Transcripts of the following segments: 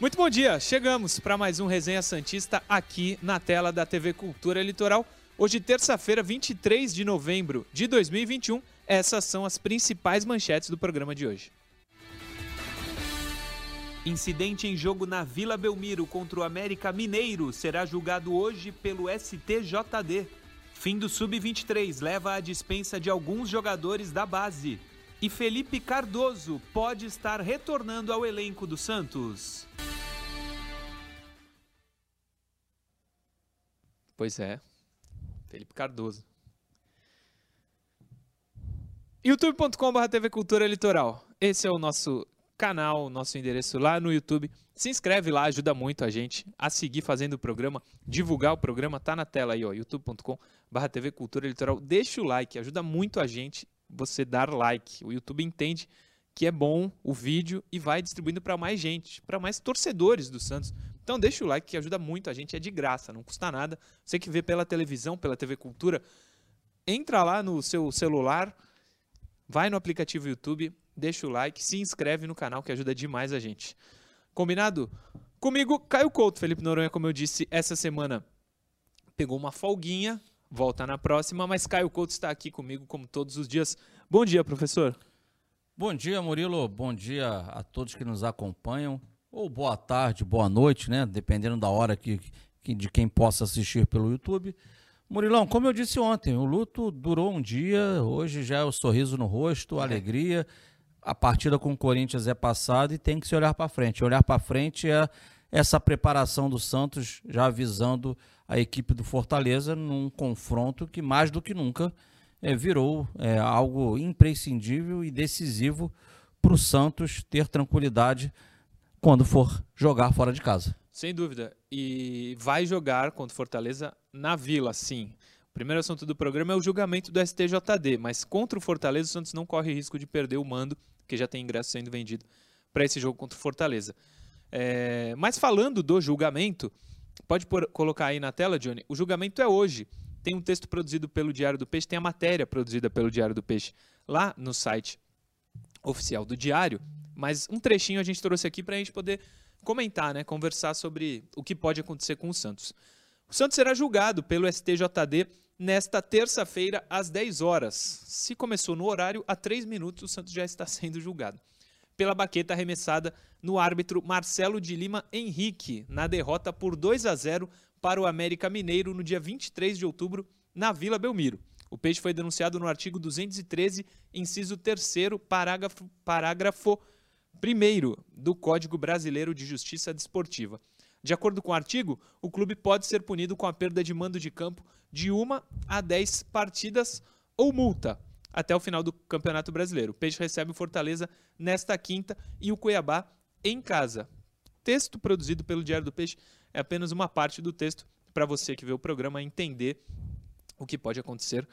Muito bom dia, chegamos para mais um Resenha Santista aqui na tela da TV Cultura Litoral. Hoje, terça-feira, 23 de novembro de 2021. Essas são as principais manchetes do programa de hoje. Incidente em jogo na Vila Belmiro contra o América Mineiro será julgado hoje pelo STJD. Fim do Sub-23 leva à dispensa de alguns jogadores da base. E Felipe Cardoso pode estar retornando ao elenco do Santos. Pois é, Felipe Cardoso. youtube.com.br TV Cultura Litoral. Esse é o nosso canal, nosso endereço lá no YouTube. Se inscreve lá, ajuda muito a gente a seguir fazendo o programa, divulgar o programa, tá na tela aí, ó, youtube.com.br TV Cultura Litoral. Deixa o like, ajuda muito a gente você dar like. O YouTube entende que é bom o vídeo e vai distribuindo para mais gente, para mais torcedores do Santos. Então deixa o like que ajuda muito a gente, é de graça, não custa nada. Você que vê pela televisão, pela TV Cultura, entra lá no seu celular, vai no aplicativo YouTube, deixa o like, se inscreve no canal que ajuda demais a gente. Combinado? Comigo, Caio Couto, Felipe Noronha, como eu disse, essa semana pegou uma folguinha, volta na próxima, mas Caio Couto está aqui comigo como todos os dias. Bom dia, professor. Bom dia, Murilo. Bom dia a todos que nos acompanham. Ou boa tarde, boa noite, né? Dependendo da hora que, que de quem possa assistir pelo YouTube. Murilão, como eu disse ontem, o luto durou um dia, hoje já é o sorriso no rosto, a alegria a partida com o Corinthians é passada e tem que se olhar para frente. Olhar para frente é essa preparação do Santos já avisando a equipe do Fortaleza num confronto que mais do que nunca é, virou é, algo imprescindível e decisivo para o Santos ter tranquilidade quando for jogar fora de casa. Sem dúvida. E vai jogar contra o Fortaleza na Vila, sim. O primeiro assunto do programa é o julgamento do STJD, mas contra o Fortaleza o Santos não corre risco de perder o mando porque já tem ingresso sendo vendido para esse jogo contra o Fortaleza. É, mas falando do julgamento, pode por, colocar aí na tela, Johnny. O julgamento é hoje. Tem um texto produzido pelo Diário do Peixe, tem a matéria produzida pelo Diário do Peixe lá no site oficial do Diário. Mas um trechinho a gente trouxe aqui para a gente poder comentar, né, conversar sobre o que pode acontecer com o Santos. O Santos será julgado pelo STJD nesta terça-feira, às 10 horas. Se começou no horário, há 3 minutos o Santos já está sendo julgado. Pela baqueta arremessada no árbitro Marcelo de Lima Henrique, na derrota por 2 a 0 para o América Mineiro no dia 23 de outubro, na Vila Belmiro. O peixe foi denunciado no artigo 213, inciso 3, parágrafo, parágrafo 1 do Código Brasileiro de Justiça Desportiva. De acordo com o artigo, o clube pode ser punido com a perda de mando de campo de uma a 10 partidas ou multa até o final do Campeonato Brasileiro. O Peixe recebe o Fortaleza nesta quinta e o Cuiabá em casa. Texto produzido pelo Diário do Peixe é apenas uma parte do texto para você que vê o programa entender o que pode acontecer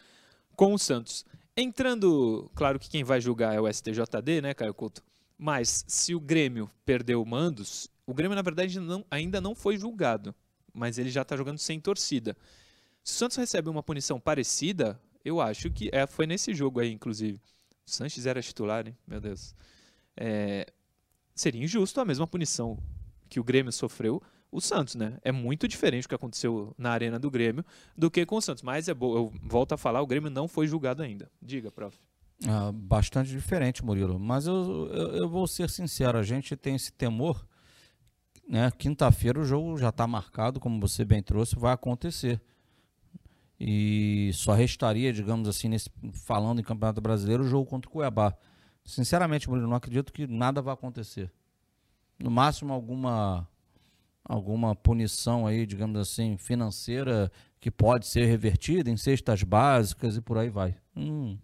com o Santos. Entrando, claro que quem vai julgar é o STJD, né, Caio Couto? Mas se o Grêmio perdeu mandos, o Grêmio, na verdade, não, ainda não foi julgado, mas ele já está jogando sem torcida. Se o Santos recebe uma punição parecida, eu acho que é, foi nesse jogo aí, inclusive. O Sanches era titular, hein? Meu Deus. É, seria injusto a mesma punição que o Grêmio sofreu o Santos, né? É muito diferente o que aconteceu na arena do Grêmio do que com o Santos. Mas é bom, eu volto a falar, o Grêmio não foi julgado ainda. Diga, prof. Ah, bastante diferente, Murilo. Mas eu, eu, eu, vou ser sincero, a gente tem esse temor né? Quinta-feira o jogo já está marcado, como você bem trouxe, vai acontecer. E só restaria, digamos assim, nesse, falando em Campeonato Brasileiro, o jogo contra o Cuiabá. Sinceramente, Murilo, não acredito que nada vai acontecer. No máximo, alguma alguma punição aí, digamos assim, financeira que pode ser revertida em cestas básicas e por aí vai. Hum,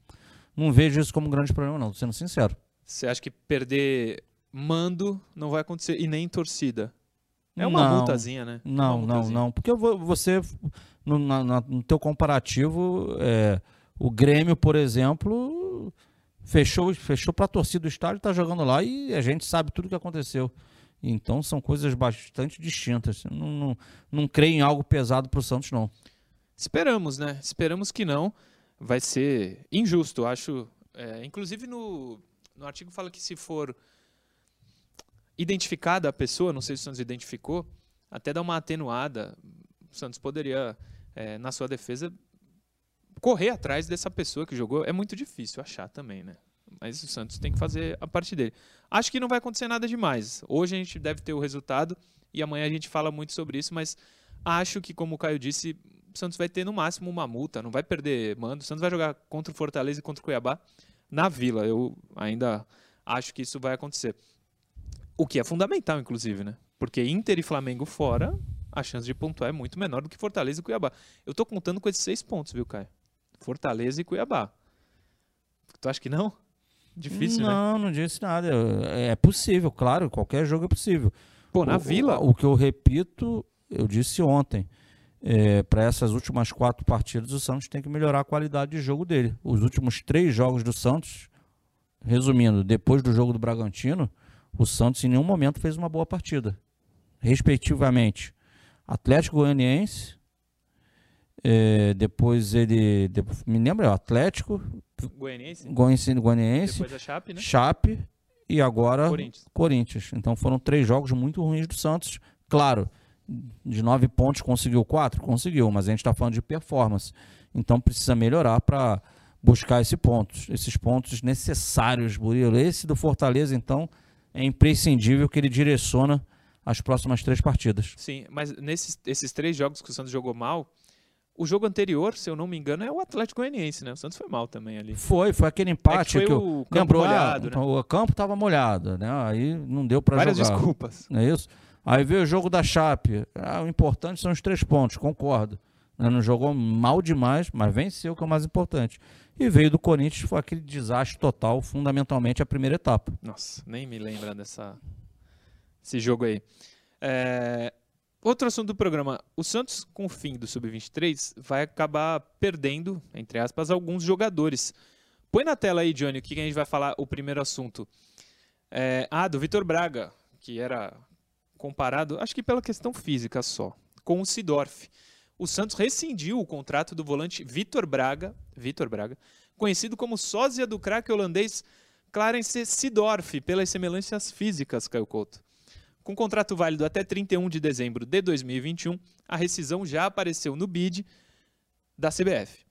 não vejo isso como um grande problema, não, sendo sincero. Você acha que perder mando não vai acontecer e nem torcida. É uma não, multazinha, né? É não, multazinha. não, não. Porque você, no, na, no teu comparativo, é, o Grêmio, por exemplo, fechou, fechou para a torcida do estádio, está jogando lá e a gente sabe tudo o que aconteceu. Então são coisas bastante distintas. Não, não, não creio em algo pesado para o Santos, não. Esperamos, né? Esperamos que não. Vai ser injusto, acho. É, inclusive no, no artigo fala que se for identificada a pessoa, não sei se o Santos identificou, até dar uma atenuada. O Santos poderia, é, na sua defesa, correr atrás dessa pessoa que jogou. É muito difícil achar também, né? Mas o Santos tem que fazer a parte dele. Acho que não vai acontecer nada demais. Hoje a gente deve ter o resultado e amanhã a gente fala muito sobre isso, mas acho que, como o Caio disse, o Santos vai ter no máximo uma multa, não vai perder mando. O Santos vai jogar contra o Fortaleza e contra o Cuiabá na Vila. Eu ainda acho que isso vai acontecer. O que é fundamental, inclusive, né? Porque Inter e Flamengo fora, a chance de pontuar é muito menor do que Fortaleza e Cuiabá. Eu tô contando com esses seis pontos, viu, Caio? Fortaleza e Cuiabá. Tu acha que não? Difícil, não, né? Não, não disse nada. É possível, claro, qualquer jogo é possível. Pô, na o, Vila. O, o, que eu repito, eu disse ontem. É, para essas últimas quatro partidas, o Santos tem que melhorar a qualidade de jogo dele. Os últimos três jogos do Santos, resumindo, depois do jogo do Bragantino, o Santos em nenhum momento fez uma boa partida. Respectivamente, Atlético Goianiense, é, depois ele. Depois, me lembra, é Atlético. Goianiense. Goianiense, Goianiense. Depois a Chape, né? Chape e agora Corinthians. Corinthians. Então foram três jogos muito ruins do Santos. Claro, de nove pontos conseguiu quatro? Conseguiu, mas a gente está falando de performance. Então precisa melhorar para buscar esse pontos, esses pontos necessários, Burilo. Esse do Fortaleza, então, é imprescindível que ele direciona as próximas três partidas. Sim, mas nesses esses três jogos que o Santos jogou mal, o jogo anterior, se eu não me engano, é o Atlético Goianiense, né? O Santos foi mal também ali. Foi, foi aquele empate é que, que o campo lembrou, molhado, né? o campo estava molhado, né? Aí não deu para jogar. Várias desculpas. É isso? Aí veio o jogo da Chape. Ah, o importante são os três pontos, concordo. Né? Não jogou mal demais, mas venceu, que é o mais importante. E veio do Corinthians, foi aquele desastre total, fundamentalmente a primeira etapa. Nossa, nem me lembra dessa esse jogo aí. É, Outro assunto do programa. O Santos, com o fim do Sub-23, vai acabar perdendo, entre aspas, alguns jogadores. Põe na tela aí, Johnny, o que a gente vai falar, o primeiro assunto. É, ah, do Vitor Braga, que era comparado, acho que pela questão física só, com o Sidorf. O Santos rescindiu o contrato do volante Vitor Braga, Vitor Braga, conhecido como sósia do craque holandês Clarence Sidorf, pelas semelhanças físicas, Caio Couto. Com contrato válido até 31 de dezembro de 2021, a rescisão já apareceu no bid da CBF.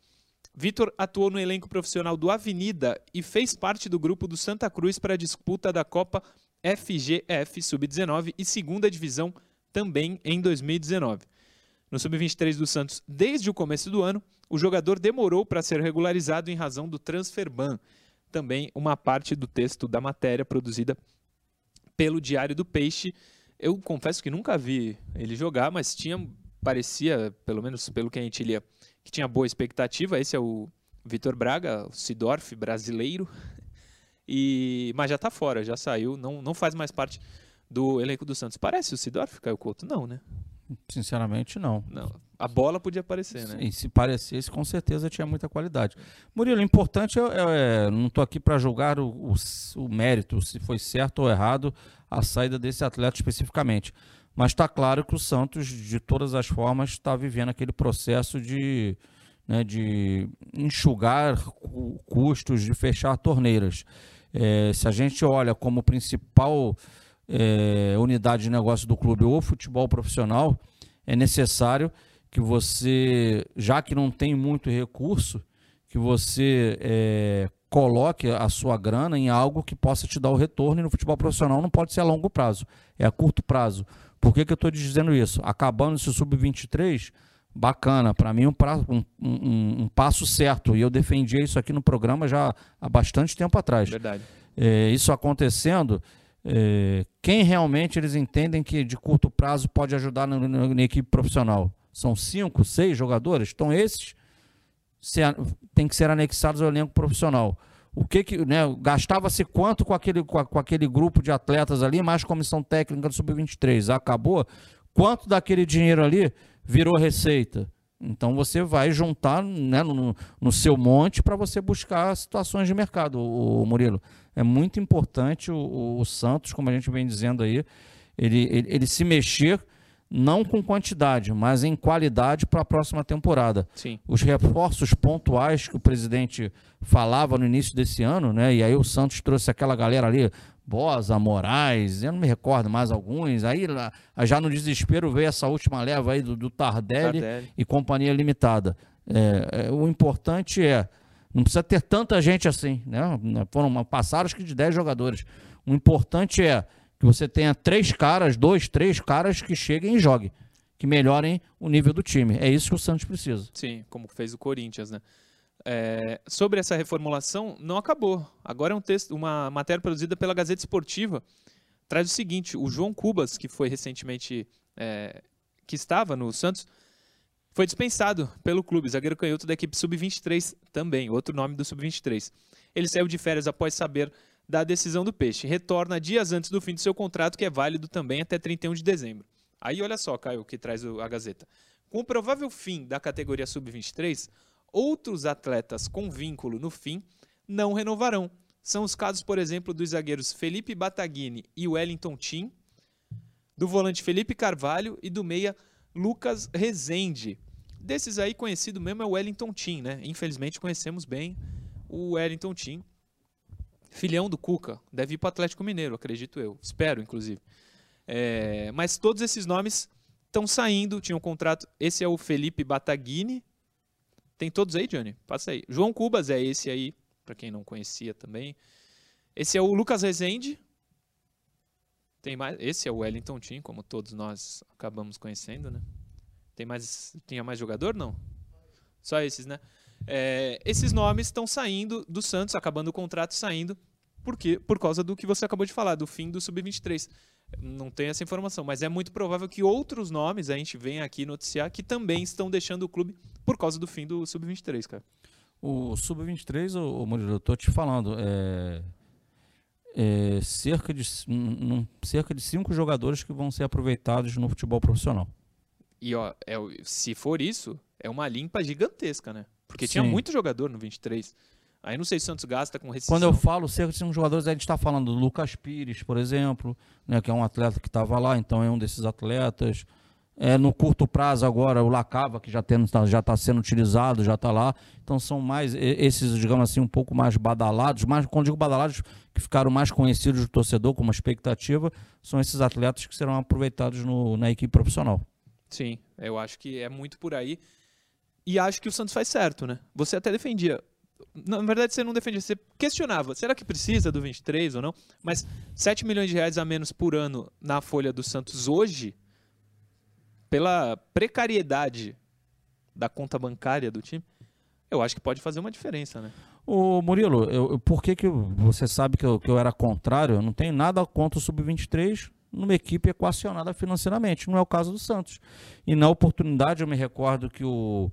Vitor atuou no elenco profissional do Avenida e fez parte do grupo do Santa Cruz para a disputa da Copa FGF Sub-19 e segunda divisão também em 2019. No Sub-23 do Santos, desde o começo do ano, o jogador demorou para ser regularizado em razão do transfer ban. Também uma parte do texto da matéria produzida pelo Diário do Peixe. Eu confesso que nunca vi ele jogar, mas tinha parecia, pelo menos pelo que a gente lia, que tinha boa expectativa. Esse é o Vitor Braga, o Sidorf brasileiro. E mas já está fora, já saiu, não, não faz mais parte do elenco do Santos. Parece o Sidorf, Caio Couto? Não, né? Sinceramente, não. Não. A bola podia aparecer, né? E se parecesse, com certeza tinha muita qualidade. Murilo, importante é, é, é não estou aqui para julgar o, o, o, mérito, se foi certo ou errado a saída desse atleta especificamente. Mas está claro que o Santos, de todas as formas, está vivendo aquele processo de, né, de enxugar custos, de fechar torneiras. É, se a gente olha como principal é, unidade de negócio do clube ou futebol profissional, é necessário que você, já que não tem muito recurso, que você é, coloque a sua grana em algo que possa te dar o retorno e no futebol profissional não pode ser a longo prazo, é a curto prazo. Por que, que eu estou dizendo isso? Acabando esse sub-23, bacana, para mim um, pra, um, um, um, passo certo, e eu defendia isso aqui no programa já há bastante tempo atrás. Verdade. É, isso acontecendo, é, quem realmente eles entendem que de curto prazo pode ajudar na, na, na equipe profissional? São cinco, seis jogadores? Então esses se, tem que ser anexados ao elenco profissional. O que que, né, gastava-se quanto com aquele, com, com, aquele grupo de atletas ali, mais comissão técnica do Sub-23? Acabou? Quanto daquele dinheiro ali virou receita? Então você vai juntar né, no, no seu monte para você buscar situações de mercado, o, o Murilo. É muito importante o, o, Santos, como a gente vem dizendo aí, ele, ele, ele se mexer não com quantidade, mas em qualidade para a próxima temporada. Sim. Os reforços pontuais que o presidente falava no início desse ano, né? E aí o Santos trouxe aquela galera ali, Bosa, Moraes, eu não me recordo mais alguns. Aí já no desespero veio essa última leva aí do, do Tardelli, Tardelli. e Companhia Limitada. É, é, o importante é, não precisa ter tanta gente assim, né? Foram passaram acho que de 10 jogadores. O importante é que você tenha três caras, dois, três caras que cheguem e joguem, que melhorem o nível do time. É isso que o Santos precisa. Sim, como fez o Corinthians, né? É, sobre essa reformulação, não acabou. Agora é um texto, uma matéria produzida pela Gazeta Esportiva. Traz o seguinte: o João Cubas, que foi recentemente. É, que estava no Santos, foi dispensado pelo clube, zagueiro canhoto da equipe sub-23 também, outro nome do sub-23. Ele saiu de férias após saber da decisão do Peixe. Retorna dias antes do fim do seu contrato, que é válido também até 31 de dezembro. Aí olha só, Caio, que traz a Gazeta. Com o provável fim da categoria sub-23, outros atletas com vínculo no fim não renovarão. São os casos, por exemplo, dos zagueiros Felipe Bataguini e Wellington Tim, do volante Felipe Carvalho e do meia Lucas Rezende. Desses aí, conhecido mesmo é o Wellington Tim, né? Infelizmente conhecemos bem o Wellington Tim, filhão do Cuca, deve ir para Atlético Mineiro, acredito eu. Espero, inclusive. É, mas todos esses nomes estão saindo, tinham um contrato. Esse é o Felipe Bataguini. Tem todos aí, Johnny? Passa aí. João Cubas é esse aí, para quem não conhecia também. Esse é o Lucas Rezende. Tem mais, esse é o Wellington Tim, como todos nós acabamos conhecendo, né? Tem mais, tinha mais jogador não? Só esses, né? É, esses nomes estão saindo do Santos, acabando o contrato saindo, porque por causa do que você acabou de falar, do fim do Sub-23. Não tem essa informação, mas é muito provável que outros nomes a gente venha aqui noticiar que também estão deixando o clube por causa do fim do Sub-23, cara. O Sub-23, o Murilo, eu tô te falando, é, é cerca, de, um, cerca de cinco jogadores que vão ser aproveitados no futebol profissional. E ó, é, se for isso, é uma limpa gigantesca, né? Porque Sim. tinha muito jogador no 23. Aí não sei se o Santos gasta com rescisão. Quando eu falo cerca de cinco jogadores, a gente está falando do Lucas Pires, por exemplo, né, que é um atleta que estava lá, então é um desses atletas. É, no curto prazo agora, o Lacava, que já está já tá sendo utilizado, já está lá. Então são mais esses, digamos assim, um pouco mais badalados, mais, quando digo badalados, que ficaram mais conhecidos do torcedor como expectativa, são esses atletas que serão aproveitados no, na equipe profissional. Sim, eu acho que é muito por aí. E acho que o Santos faz certo, né? Você até defendia. Na verdade, você não defendia, você questionava. Será que precisa do 23 ou não? Mas 7 milhões de reais a menos por ano na folha do Santos hoje, pela precariedade da conta bancária do time, eu acho que pode fazer uma diferença, né? Ô Murilo, eu, por que, que você sabe que eu, que eu era contrário? Eu não tenho nada contra o Sub-23 numa equipe equacionada financeiramente. Não é o caso do Santos. E na oportunidade, eu me recordo que o,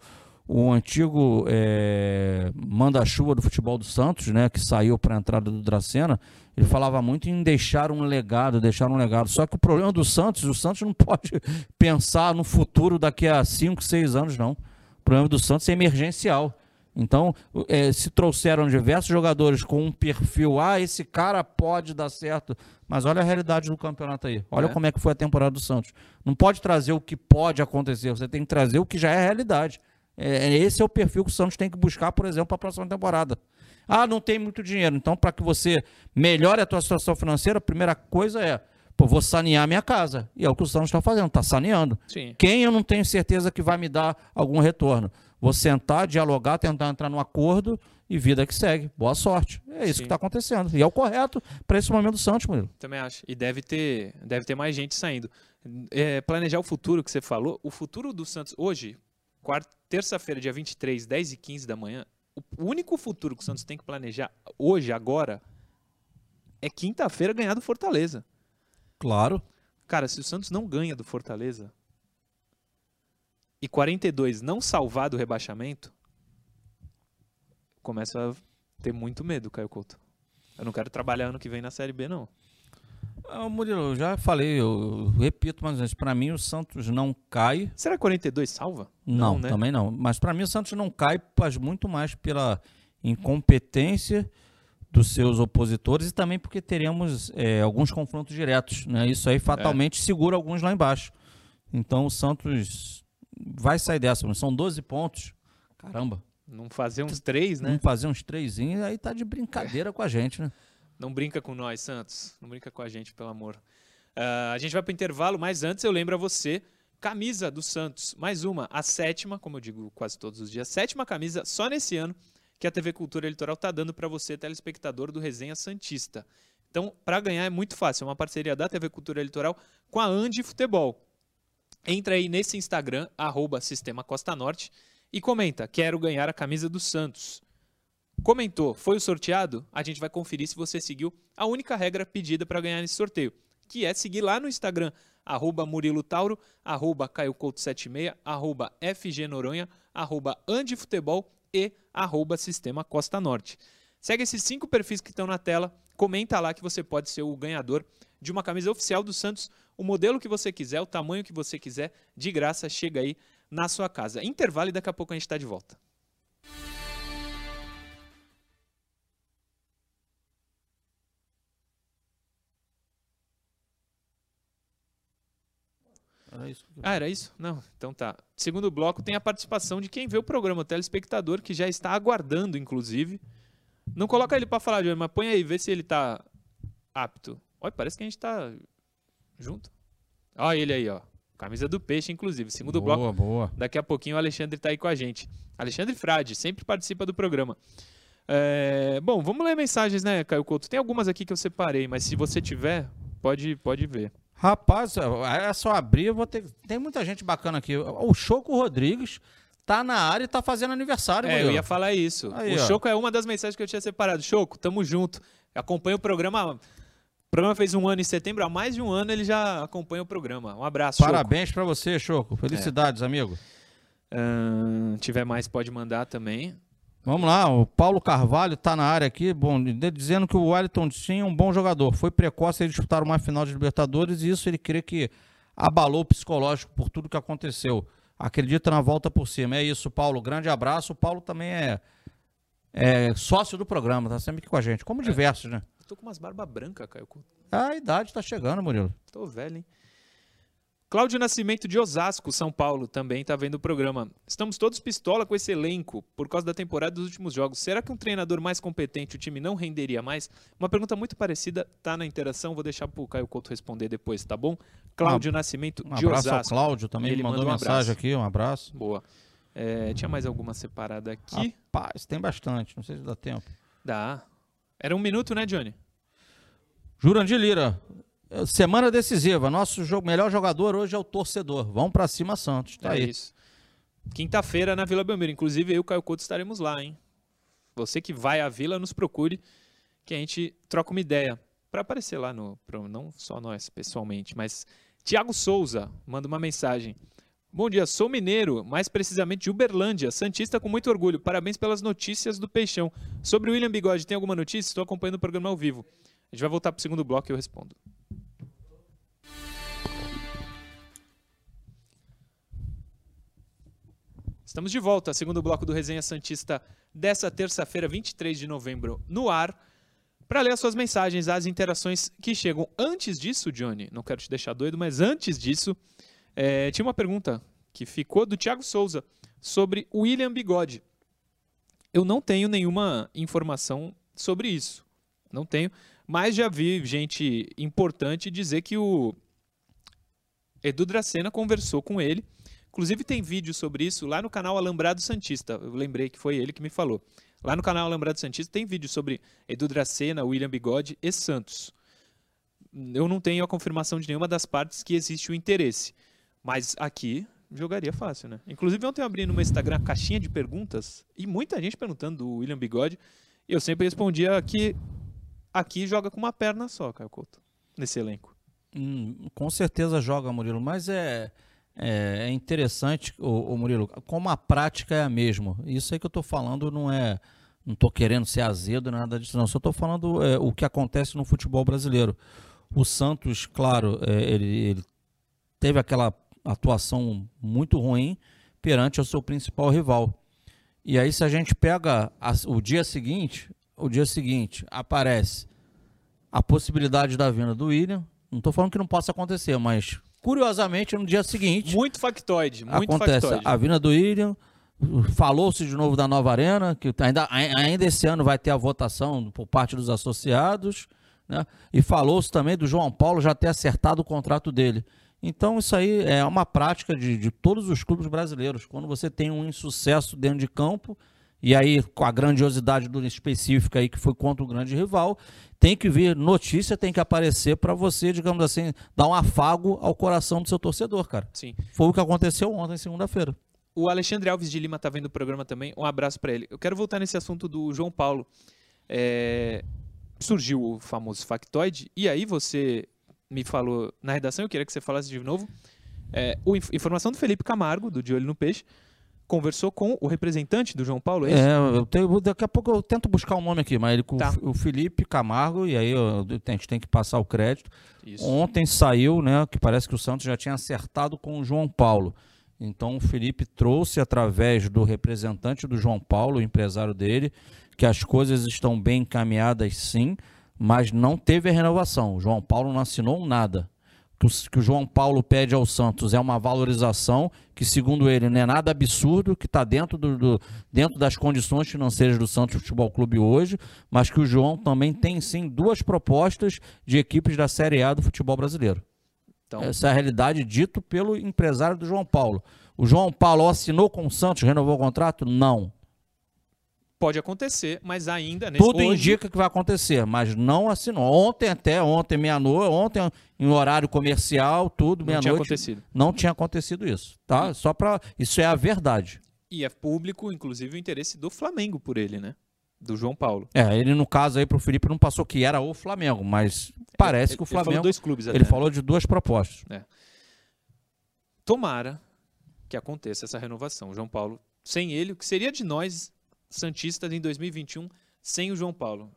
o antigo é, manda-chuva do futebol do Santos, né, que saiu para a entrada do Dracena, ele falava muito em deixar um legado, deixar um legado. Só que o problema do Santos, o Santos não pode pensar no futuro daqui a 5, 6 anos, não. O problema do Santos é emergencial. Então, é, se trouxeram diversos jogadores com um perfil, ah, esse cara pode dar certo, mas olha a realidade do campeonato aí. Olha é. como é que foi a temporada do Santos. Não pode trazer o que pode acontecer, você tem que trazer o que já é realidade. É, esse é o perfil que o Santos tem que buscar, por exemplo, para a próxima temporada. Ah, não tem muito dinheiro. Então, para que você melhore a tua situação financeira, a primeira coisa é, pô, vou sanear minha casa. E é o que o Santos está fazendo, está saneando. Sim. Quem eu não tenho certeza que vai me dar algum retorno? Vou sentar, dialogar, tentar entrar num acordo e vida que segue. Boa sorte. É isso Sim. que está acontecendo. E é o correto para esse momento do Santos, Murilo. Também acho. E deve ter, deve ter mais gente saindo. É, planejar o futuro que você falou. O futuro do Santos hoje, terça-feira, dia 23, 10 e 15 da manhã, o único futuro que o Santos tem que planejar hoje, agora, é quinta-feira ganhar do Fortaleza. Claro. Cara, se o Santos não ganha do Fortaleza, e 42 não salvar do rebaixamento, começa a ter muito medo, Caio Couto. Eu não quero trabalhar ano que vem na Série B, não. Ah, Murilo, eu já falei, eu repito mas para mim o Santos não cai. Será que 42 salva? Não, não né? também não. Mas para mim o Santos não cai, mas muito mais pela incompetência dos seus opositores e também porque teremos é, alguns confrontos diretos. Né? Isso aí fatalmente é. segura alguns lá embaixo. Então o Santos vai sair dessa, são 12 pontos. Caramba. Não fazer uns três, né? Não fazer uns três, aí tá de brincadeira com a gente, né? Não brinca com nós, Santos. Não brinca com a gente, pelo amor. Uh, a gente vai para o intervalo, mas antes eu lembro a você, camisa do Santos. Mais uma, a sétima, como eu digo quase todos os dias, sétima camisa só nesse ano que a TV Cultura Litoral está dando para você, telespectador do Resenha Santista. Então, para ganhar é muito fácil. É uma parceria da TV Cultura Litoral com a Andi Futebol. Entra aí nesse Instagram, arroba Sistema Costa Norte, e comenta, quero ganhar a camisa do Santos. Comentou, foi o sorteado? A gente vai conferir se você seguiu a única regra pedida para ganhar nesse sorteio, que é seguir lá no Instagram, arroba Murilo Tauro, arroba Caio Couto 76, arroba FG Noronha, arroba Andifutebol e arroba Sistema Costa Norte. Segue esses cinco perfis que estão na tela, comenta lá que você pode ser o ganhador de uma camisa oficial do Santos, o modelo que você quiser, o tamanho que você quiser, de graça, chega aí na sua casa. Intervalo e daqui a pouco a gente está de volta. Era isso. Ah, era isso? Não, então tá. Segundo bloco tem a participação de quem vê o programa, o telespectador, que já está aguardando, inclusive. Não coloca ele para falar, mas põe aí, vê se ele tá apto. Olha, parece que a gente tá junto. Olha ele aí, ó. Camisa do Peixe, inclusive. Segundo boa, bloco. Boa. Daqui a pouquinho o Alexandre tá aí com a gente. Alexandre Frade, sempre participa do programa. É, bom, vamos ler mensagens, né, Caio Couto? Tem algumas aqui que eu separei, mas se você tiver, pode, pode ver. Rapaz, é só abrir, eu vou ter. Tem muita gente bacana aqui. O Choco Rodrigues tá na área e tá fazendo aniversário. É, eu ia falar isso. Aí, o ó. Choco é uma das mensagens que eu tinha separado. Choco, tamo junto. Acompanha o programa. O programa fez um ano em setembro, há mais de um ano ele já acompanha o programa. Um abraço, Parabéns para você, Choco. Felicidades, é. amigo. Uh, tiver mais, pode mandar também. Vamos lá, o Paulo Carvalho está na área aqui, bom, dizendo que o Wellington sim é um bom jogador. Foi precoce ele disputar uma final de Libertadores e isso ele crê que abalou o psicológico por tudo que aconteceu. Acredita na volta por cima. É isso, Paulo. Grande abraço. O Paulo também é, é sócio do programa, tá sempre aqui com a gente, como é. diversos, né? Tô com umas barbas brancas, Caio. A idade tá chegando, Murilo. Tô velho, hein? Cláudio Nascimento de Osasco, São Paulo, também está vendo o programa. Estamos todos pistola com esse elenco por causa da temporada dos últimos jogos. Será que um treinador mais competente o time não renderia mais? Uma pergunta muito parecida está na interação. Vou deixar para o Caio Couto responder depois, tá bom? Cláudio um, Nascimento um de Osasco. Um abraço ao Cláudio também, ele mandou, mandou um mensagem aqui, um abraço. Boa. É, tinha mais alguma separada aqui? Rapaz, tem bastante, não sei se dá tempo. Dá. Era um minuto, né, Johnny? Jurandir Lira, Semana decisiva. Nosso melhor jogador hoje é o torcedor. Vamos para cima, Santos. Tá é aí. isso. Quinta-feira na Vila Belmiro. Inclusive, eu e o Caio Couto estaremos lá, hein? Você que vai à Vila, nos procure que a gente troca uma ideia para aparecer lá no. Não só nós pessoalmente, mas. Tiago Souza manda uma mensagem. Bom dia, sou mineiro, mais precisamente de Uberlândia, Santista com muito orgulho. Parabéns pelas notícias do Peixão. Sobre o William Bigode, tem alguma notícia? Estou acompanhando o programa ao vivo. A gente vai voltar para o segundo bloco e eu respondo. Estamos de volta, segundo bloco do Resenha Santista dessa terça-feira, 23 de novembro, no ar, para ler as suas mensagens, as interações que chegam. Antes disso, Johnny, não quero te deixar doido, mas antes disso, é, tinha uma pergunta que ficou do Thiago Souza sobre William Bigode. Eu não tenho nenhuma informação sobre isso. Não tenho, mas já vi gente importante dizer que o Edu Dracena conversou com ele Inclusive tem vídeo sobre isso lá no canal Alambrado Santista. Eu lembrei que foi ele que me falou. Lá no canal Alambrado Santista tem vídeo sobre Edu Dracena, William Bigode e Santos. Eu não tenho a confirmação de nenhuma das partes que existe o interesse. Mas aqui jogaria fácil, né? Inclusive ontem eu abri no meu Instagram caixinha de perguntas e muita gente perguntando do William Bigode. E eu sempre respondia que aqui joga com uma perna só, Caio Couto, nesse elenco. Hum, com certeza joga, Murilo, mas é é, é interessante, o, Murilo, como a prática é a mesma. Isso aí que eu estou falando não é. Não estou querendo ser azedo, nada disso, não. Só estou falando é, o que acontece no futebol brasileiro. O Santos, claro, é, ele, ele teve aquela atuação muito ruim perante o seu principal rival. E aí, se a gente pega a, o dia seguinte, o dia seguinte aparece a possibilidade da venda do William. Não estou falando que não possa acontecer, mas curiosamente, no dia seguinte. Muito factoide, muito acontece factoide. a vinda do William. Falou-se de novo da nova arena, que ainda, ainda esse ano vai ter a votação por parte dos associados. Né? E falou-se também do João Paulo já ter acertado o contrato dele. Então, isso aí é uma prática de, de todos os clubes brasileiros. Quando você tem um insucesso dentro de campo, e aí com a grandiosidade do específico aí que foi contra o grande rival, tem que vir notícia, tem que aparecer para você, digamos assim, dar um afago ao coração do seu torcedor, cara. Sim. Foi o que aconteceu ontem, segunda-feira. O Alexandre Alves de Lima tá vendo o programa também. Um abraço para ele. Eu quero voltar nesse assunto do João Paulo. É, Surgiu o famoso factoide, e aí você me falou na redação, eu queria que você falasse de novo. É, o, informação do Felipe Camargo, do De Olho no Peixe, conversou com o representante do João Paulo, é isso? É, eu tenho, daqui a pouco eu tento buscar o um nome aqui, mas ele com tá. o Felipe Camargo, e aí eu, a gente tem que passar o crédito. Isso. Ontem saiu, né, que parece que o Santos já tinha acertado com o João Paulo. Então o Felipe trouxe através do representante do João Paulo, o empresário dele, que as coisas estão bem encaminhadas sim, mas não teve a renovação. O João Paulo não assinou nada. Que o, João Paulo pede ao Santos é uma valorização que, segundo ele, não é nada absurdo, que está dentro, do, do, dentro das condições financeiras do Santos Futebol Clube hoje, mas que o João também tem sim duas propostas de equipes da Série A do futebol brasileiro. Então, Essa é a realidade dito pelo empresário do João Paulo. O João Paulo assinou com o Santos, renovou o contrato? Não. Pode acontecer, mas ainda nesse Tudo hoje... indica que vai acontecer, mas não assinou. Ontem até, ontem meia-noite, ontem em horário comercial, tudo meia-noite. Não tinha acontecido. Não tinha acontecido isso, tá? Só para isso é a verdade. E é público, inclusive, o interesse do Flamengo por ele, né? do João Paulo. É, ele no caso aí pro Felipe não passou que era o Flamengo, mas parece que o Flamengo. Ele falou dois clubes até. Ele falou de duas propostas. É. Tomara que aconteça essa renovação. O João Paulo, sem ele, o que seria de nós, Santistas, em 2021, sem o João Paulo?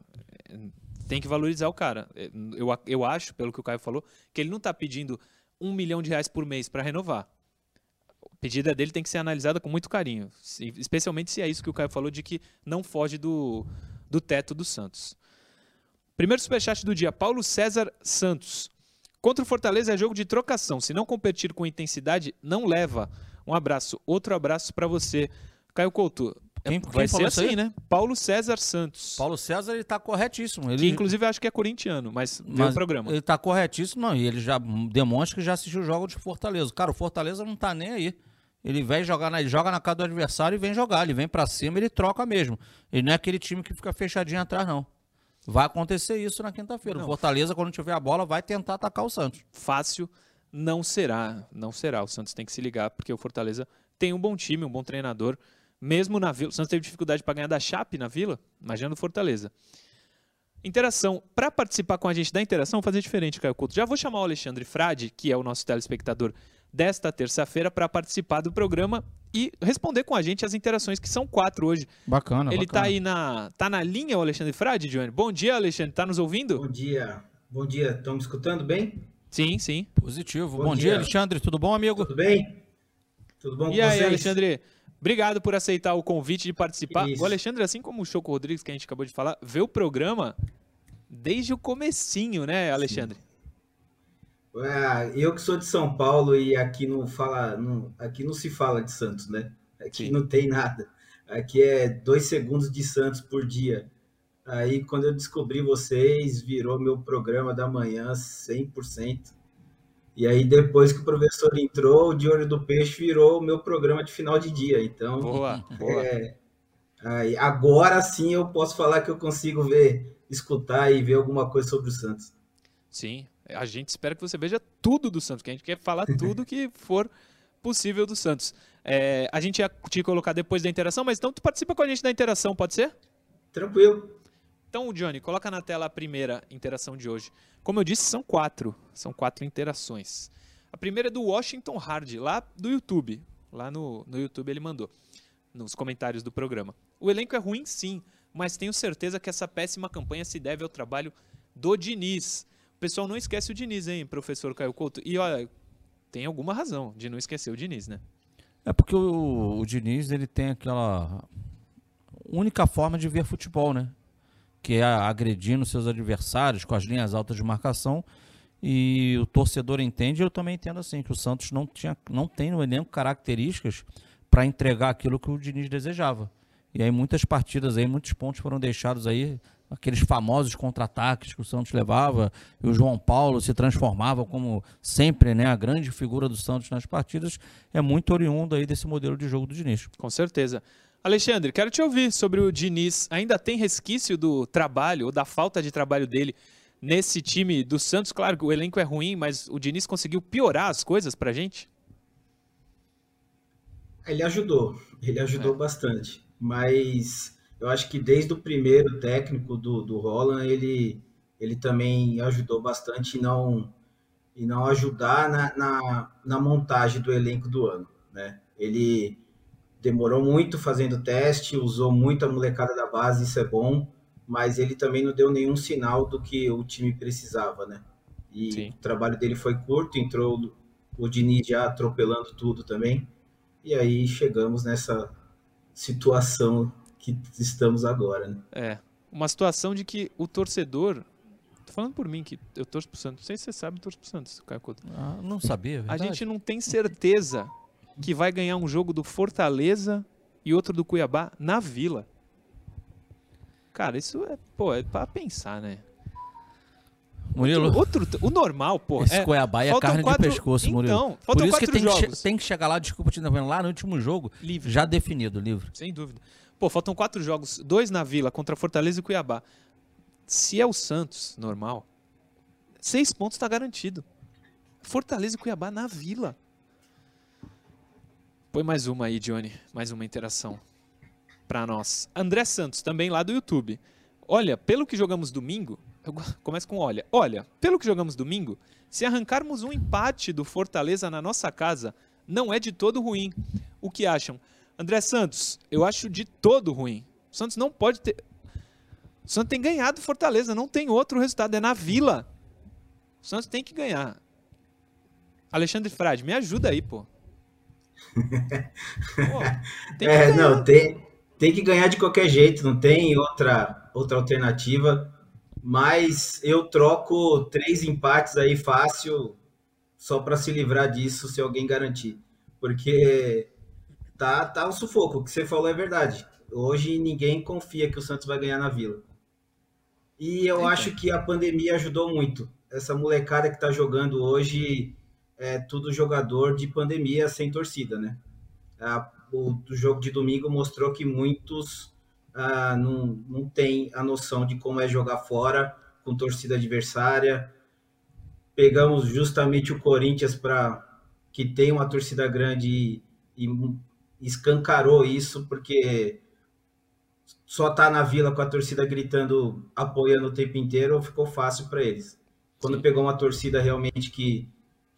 Tem que valorizar o cara. Eu, eu acho, pelo que o Caio falou, que ele não está pedindo um milhão de reais por mês para renovar pedida dele tem que ser analisada com muito carinho, especialmente se é isso que o Caio falou de que não foge do, do teto do Santos. Primeiro superchat do dia, Paulo César Santos. Contra o Fortaleza é jogo de trocação. Se não competir com intensidade, não leva. Um abraço. Outro abraço para você. Caio Couto, quem, vai quem ser assim, né? Paulo César Santos. Paulo César, ele tá corretíssimo. Ele... Que, inclusive, acho que é corintiano, mas, mas o programa. Ele tá corretíssimo, não. E ele já demonstra que já assistiu o jogo de Fortaleza. Cara, o Fortaleza não tá nem aí. Ele vem jogar, na, ele joga na casa do adversário e vem jogar. Ele vem para cima, ele troca mesmo. Ele não é aquele time que fica fechadinho atrás, não. Vai acontecer isso na quinta-feira. O Fortaleza, quando tiver a bola, vai tentar atacar o Santos. Fácil não será, não será. O Santos tem que se ligar, porque o Fortaleza tem um bom time, um bom treinador. Mesmo na Vila, o Santos teve dificuldade para ganhar da Chape na Vila, imagina o Fortaleza. Interação. Para participar com a gente da interação, vou fazer diferente, Caio Couto. Já vou chamar o Alexandre Frade, que é o nosso telespectador desta terça-feira para participar do programa e responder com a gente as interações, que são quatro hoje. Bacana, Ele está aí na, tá na linha, o Alexandre Frade, Johnny? Bom dia, Alexandre. Está nos ouvindo? Bom dia. Bom dia. Estão me escutando bem? Sim, sim. Positivo. Bom, bom dia. dia. Alexandre. Tudo bom, amigo? Tudo bem? Tudo bom e com E aí, Alexandre? Obrigado por aceitar o convite de participar. Isso. O Alexandre, assim como o Choco Rodrigues, que a gente acabou de falar, vê o programa desde o comecinho, né, Alexandre? Sim. É, eu que sou de São Paulo e aqui não fala, não, aqui não se fala de Santos, né? Aqui Sim. não tem nada. Aqui é dois segundos de Santos por dia. Aí quando eu descobri vocês, virou meu programa da manhã 100%. E aí depois que o professor entrou, o De Olho do Peixe virou o meu programa de final de dia. Então, boa, boa. É, aí, agora sim eu posso falar que eu consigo ver, escutar e ver alguma coisa sobre o Santos. Sim, a gente espera que você veja tudo do Santos, que a gente quer falar tudo que for possível do Santos. É, a gente ia te colocar depois da interação, mas então tu participa com a gente da interação, pode ser? Tranquilo. Então, Johnny, coloca na tela a primeira interação de hoje. Como eu disse, são quatro. São quatro interações. A primeira é do Washington Hard, lá do YouTube. Lá no, no YouTube ele mandou, nos comentários do programa. O elenco é ruim, sim, mas tenho certeza que essa péssima campanha se deve ao trabalho do Diniz. O pessoal não esquece o Diniz, hein, professor Caio Couto? E olha, tem alguma razão de não esquecer o Diniz, né? É porque o, o Diniz ele tem aquela única forma de ver futebol, né? Que é agredindo seus adversários com as linhas altas de marcação. e o torcedor entende, eu também entendo assim, que o Santos não, tinha, não tem no elenco características para entregar aquilo que o Diniz desejava. E aí muitas partidas aí, muitos pontos foram deixados aí, aqueles famosos contra-ataques que o Santos levava, e o João Paulo se transformava como sempre, né, a grande figura do Santos nas partidas, é muito oriundo aí desse modelo de jogo do Diniz. Com certeza. Alexandre, quero te ouvir sobre o Diniz. Ainda tem resquício do trabalho ou da falta de trabalho dele nesse time do Santos? Claro que o elenco é ruim, mas o Diniz conseguiu piorar as coisas pra gente? Ele ajudou, ele ajudou é. bastante. Mas eu acho que desde o primeiro técnico do, do Roland, ele, ele também ajudou bastante e não, e não ajudar na, na, na montagem do elenco do ano. Né? Ele demorou muito fazendo teste, usou muito a molecada da base, isso é bom, mas ele também não deu nenhum sinal do que o time precisava, né? E Sim. o trabalho dele foi curto, entrou o Diniz já atropelando tudo também, e aí chegamos nessa situação que estamos agora, né? É, uma situação de que o torcedor Tô falando por mim que eu torço pro Santos. Não sei se você sabe, eu torço pro Santos, Caio Couto. Ah, não sabia, é A gente não tem certeza que vai ganhar um jogo do Fortaleza e outro do Cuiabá na Vila. Cara, isso é, pô, é pra pensar, né? Murilo. Outro, o normal, pô. Esse é, Cuiabá é carne quatro, de pescoço, Murilo. Então, Por isso que tem jogos. que, tem que chegar lá, desculpa te interrompendo, lá no último jogo, livre. já definido, livre. Sem dúvida. Pô, faltam quatro jogos, dois na Vila contra Fortaleza e Cuiabá. Se é o Santos, normal, seis pontos tá garantido. Fortaleza e Cuiabá na Vila. Põe mais uma aí, Johnny. Mais uma interação para nós. André Santos, também lá do YouTube. Olha, pelo que jogamos domingo, eu começo com olha. Olha, pelo que jogamos domingo, se arrancarmos um empate do Fortaleza na nossa casa, não é de todo ruim. O que acham? André Santos, eu acho de todo ruim. O Santos não pode ter. O Santos tem ganhado Fortaleza, não tem outro resultado, é na Vila. O Santos tem que ganhar. Alexandre Frade, me ajuda aí, pô. Tem é, não, tem, tem que ganhar de qualquer jeito, não tem outra, outra alternativa. Mas eu troco três empates aí fácil só para se livrar disso se alguém garantir. Porque tá, tá um sufoco. O que você falou é verdade. Hoje ninguém confia que o Santos vai ganhar na Vila. E eu Eita. acho que a pandemia ajudou muito. Essa molecada que está jogando hoje é tudo jogador de pandemia sem torcida, né? O, o jogo de domingo mostrou que muitos ah, não, não têm a noção de como é jogar fora com torcida adversária. Pegamos justamente o Corinthians para que tem uma torcida grande e, e escancarou isso porque só tá na vila com a torcida gritando, apoiando o tempo inteiro, ficou fácil para eles. Quando pegou uma torcida realmente que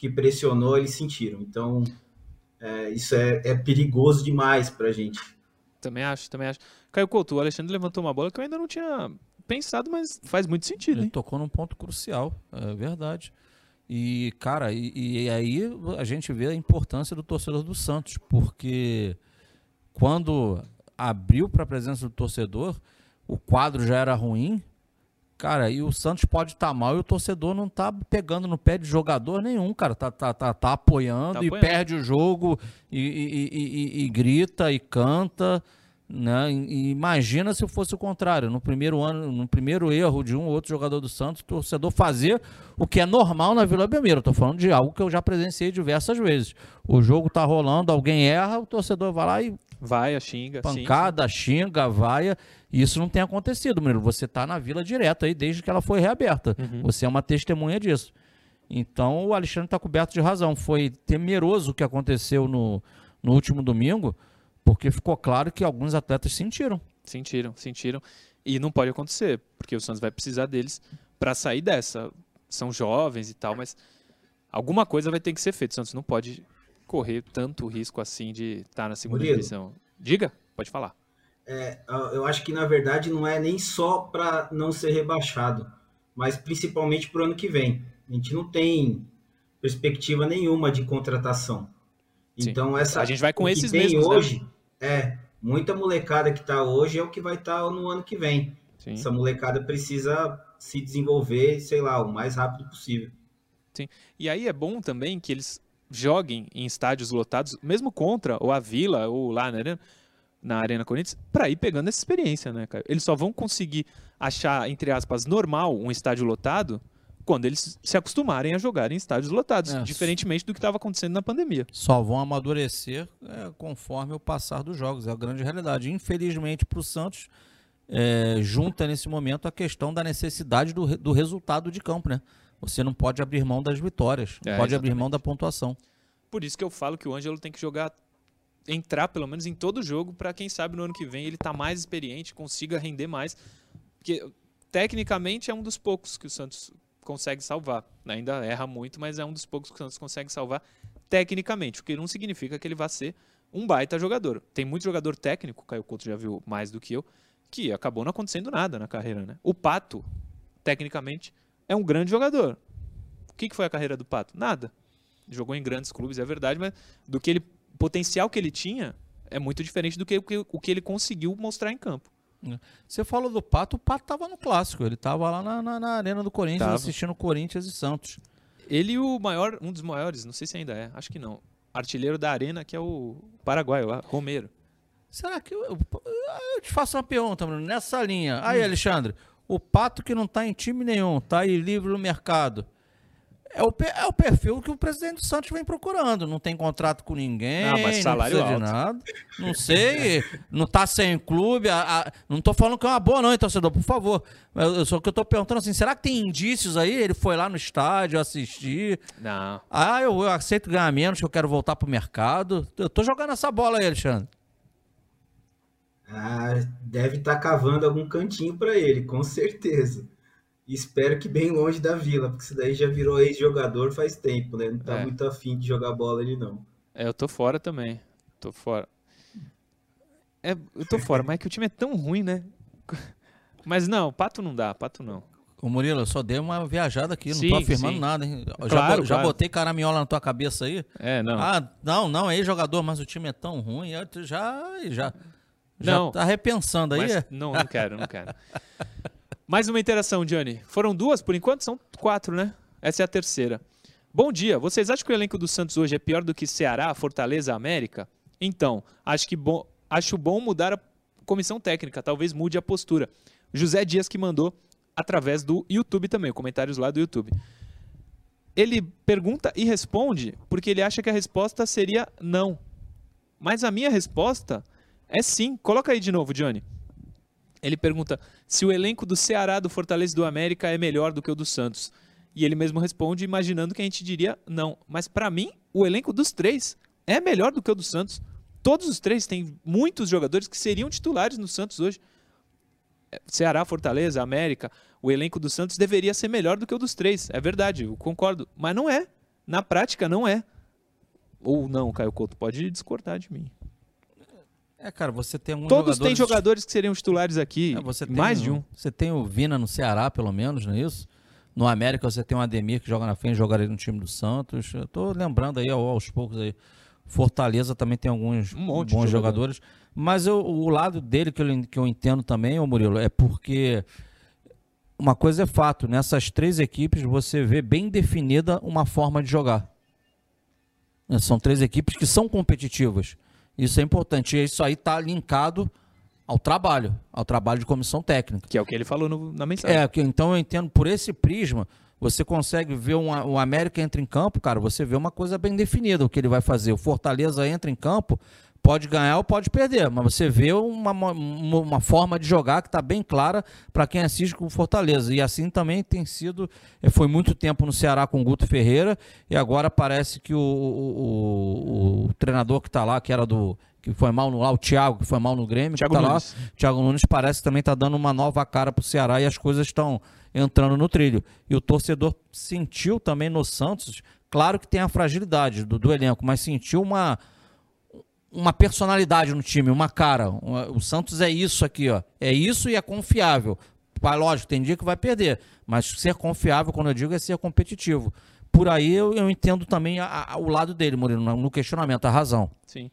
que pressionou, eles sentiram. Então, é, isso é, é, perigoso demais para a gente. Também acho, também acho. Caio Couto, o Alexandre levantou uma bola que eu ainda não tinha pensado, mas faz muito sentido. Ele hein? tocou num ponto crucial, é verdade. E, cara, e, e, aí a gente vê a importância do torcedor do Santos, porque quando abriu para a presença do torcedor, o quadro já era ruim, Cara, e o Santos pode estar tá mal e o torcedor não tá pegando no pé de jogador nenhum, cara. Tá, tá, tá, tá apoiando, tá e perde o jogo e, e, e, e, grita e canta. Né? Imagina se fosse o contrário. No primeiro ano, no primeiro erro de um ou outro jogador do Santos, o torcedor fazer o que é normal na Vila Belmiro. Estou falando de algo que eu já presenciei diversas vezes. O jogo tá rolando, alguém erra, o torcedor vai lá e Vai, xinga. Pancada, sim. xinga, vaia. Isso não tem acontecido, Murilo. Você está na vila direto aí desde que ela foi reaberta. Uhum. Você é uma testemunha disso. Então o Alexandre está coberto de razão. Foi temeroso o que aconteceu no, no último domingo, porque ficou claro que alguns atletas sentiram. Sentiram, sentiram. E não pode acontecer, porque o Santos vai precisar deles para sair dessa. São jovens e tal, mas alguma coisa vai ter que ser feita. O Santos não pode correr tanto risco assim de estar tá na segunda Murilo, divisão. Diga, pode falar. É, eu acho que na verdade não é nem só para não ser rebaixado, mas principalmente para o ano que vem. A gente não tem perspectiva nenhuma de contratação. Sim. Então essa a gente vai com esses que tem mesmos, né? hoje né? é muita molecada que está hoje é o que vai estar tá no ano que vem. Sim. Essa molecada precisa se desenvolver, sei lá, o mais rápido possível. Sim. E aí é bom também que eles joguem em estádios lotados, mesmo contra ou a Vila ou lá na Arena, na Arena Corinthians, para ir pegando essa experiência, né, cara? Eles só vão conseguir achar, entre aspas, normal um estádio lotado quando eles se acostumarem a jogar em estádios lotados, É. diferentemente do que estava acontecendo na pandemia. Só vão amadurecer é, conforme o passar dos jogos. É a grande realidade. Infelizmente, para o Santos, é, junta nesse momento a questão da necessidade do, do resultado de campo, né? Você não pode abrir mão das vitórias, não É, pode abrir exatamente. mão da pontuação. Por isso que eu falo que o Ângelo tem que jogar, entrar pelo menos em todo jogo, para quem sabe no ano que vem ele tá mais experiente, consiga render mais. Porque tecnicamente é um dos poucos que o Santos consegue salvar. Ainda erra muito, mas é um dos poucos que o Santos consegue salvar tecnicamente, o que não significa que ele vá ser um baita jogador. Tem muito jogador técnico, o Caio Couto já viu mais do que eu, que acabou não acontecendo nada na carreira, né? O Pato, tecnicamente, é um grande jogador. O que que foi a carreira do Pato? Nada jogou em grandes clubes, é verdade, mas do que ele o potencial que ele tinha é muito diferente do que o que, o ele conseguiu mostrar em campo. Você falou do Pato, o Pato estava no clássico. Ele estava lá na, na- na Arena do Corinthians, Tava. assistindo Corinthians e Santos. Ele e o maior, um dos maiores, não sei se ainda é, acho que não, artilheiro da arena, que é o Paraguai, lá, Romero. Será que. Eu, eu- eu te faço uma pergunta, Bruno, nessa linha. Aí, Hum. Alexandre, o Pato que não está em time nenhum, está aí livre no mercado. É o, é o perfil que o presidente do Santos vem procurando. Não tem contrato com ninguém, Ah, mas salário não precisa de alto. nada. Não sei, não tá sem clube. a- a- não tô falando que é uma boa, não, hein, torcedor, por favor. Eu- só que eu tô perguntando assim: será que tem indícios aí? Ele foi lá no estádio assistir. Não, Ah, eu, eu aceito ganhar menos, que eu quero voltar pro mercado. Eu tô jogando essa bola aí, Alexandre. Ah, deve estar cavando algum cantinho para ele, com certeza. Espero que bem longe da vila, porque isso daí já virou ex-jogador faz tempo, né? Não tá É. muito afim de jogar bola ele não. é, eu tô fora também, tô fora. É, eu tô fora, mas é que o time é tão ruim, né? Mas não, Pato não dá, Pato não. Ô Murilo, eu só dei uma viajada aqui, não Sim, tô afirmando sim. nada, hein? Eu já, Claro, já claro. botei caramiola na tua cabeça aí. É, não. Ah, não, não, é jogador, mas o time é tão ruim, eu tu já já já Não. tá repensando aí. Mas não, não quero, não quero. Mais uma interação, Johnny. Foram duas por enquanto? São quatro, né? Essa é a terceira. Bom dia. Vocês acham que o elenco do Santos hoje é pior do que Ceará, Fortaleza, América? Então, acho que bom, acho bom mudar a comissão técnica. Talvez mude a postura. José Dias que mandou através do YouTube também, comentários lá do YouTube. Ele pergunta e responde porque ele acha que a resposta seria não. Mas a minha resposta é sim. Coloca aí de novo, Johnny. Ele pergunta se o elenco do Ceará, do Fortaleza e do América é melhor do que o do Santos. E ele mesmo responde imaginando que a gente diria não. Mas para mim, o elenco dos três é melhor do que o do Santos. Todos os três têm muitos jogadores que seriam titulares no Santos hoje. É, Ceará, Fortaleza, América, o elenco do Santos deveria ser melhor do que o dos três. É verdade, eu concordo. Mas não é. Na prática, não é. Ou não, Caio Couto, pode discordar de mim. É, cara, você tem alguns Todos jogadores... têm jogadores que seriam titulares aqui. É, você tem mais de um. Você tem o Vina no Ceará, pelo menos, não é isso? No América você tem o Ademir que joga na frente, jogaria no time do Santos. Eu tô lembrando aí ao- aos poucos aí. Fortaleza também tem alguns Um bons jogador. jogadores. Mas eu- o lado dele que eu, que eu entendo também, ô Murilo, é porque uma coisa é fato, nessas três equipes você vê bem definida uma forma de jogar. São três equipes que são competitivas. Isso é importante. E isso aí está linkado ao trabalho, ao trabalho de comissão técnica. Que é o que ele falou no- na mensagem. É, então eu entendo por esse prisma, você consegue ver um, o América entra em campo, cara, você vê uma coisa bem definida o que ele vai fazer. O Fortaleza entra em campo, pode ganhar ou pode perder, mas você vê uma, uma, forma de jogar que está bem clara para quem assiste com o Fortaleza. E assim também tem sido, eh, foi muito tempo no Ceará com o Guto Ferreira, e agora parece que o, o, o- o treinador que está lá, que era do. que foi mal no lá, o Thiago, que foi mal no Grêmio, Thiago que tá lá, Nunes. Thiago Nunes parece que também está dando uma nova cara para o Ceará e as coisas estão entrando no trilho. E o torcedor sentiu também no Santos, claro que tem a fragilidade do, do elenco, mas sentiu uma, uma personalidade no time, uma cara. O Santos é isso aqui, ó. É isso e é confiável. Mas, lógico, tem dia que vai perder, mas ser confiável, quando eu digo, é ser competitivo. Por aí eu, eu entendo também a- a- o lado dele, Murilo, no questionamento, a razão. Sim.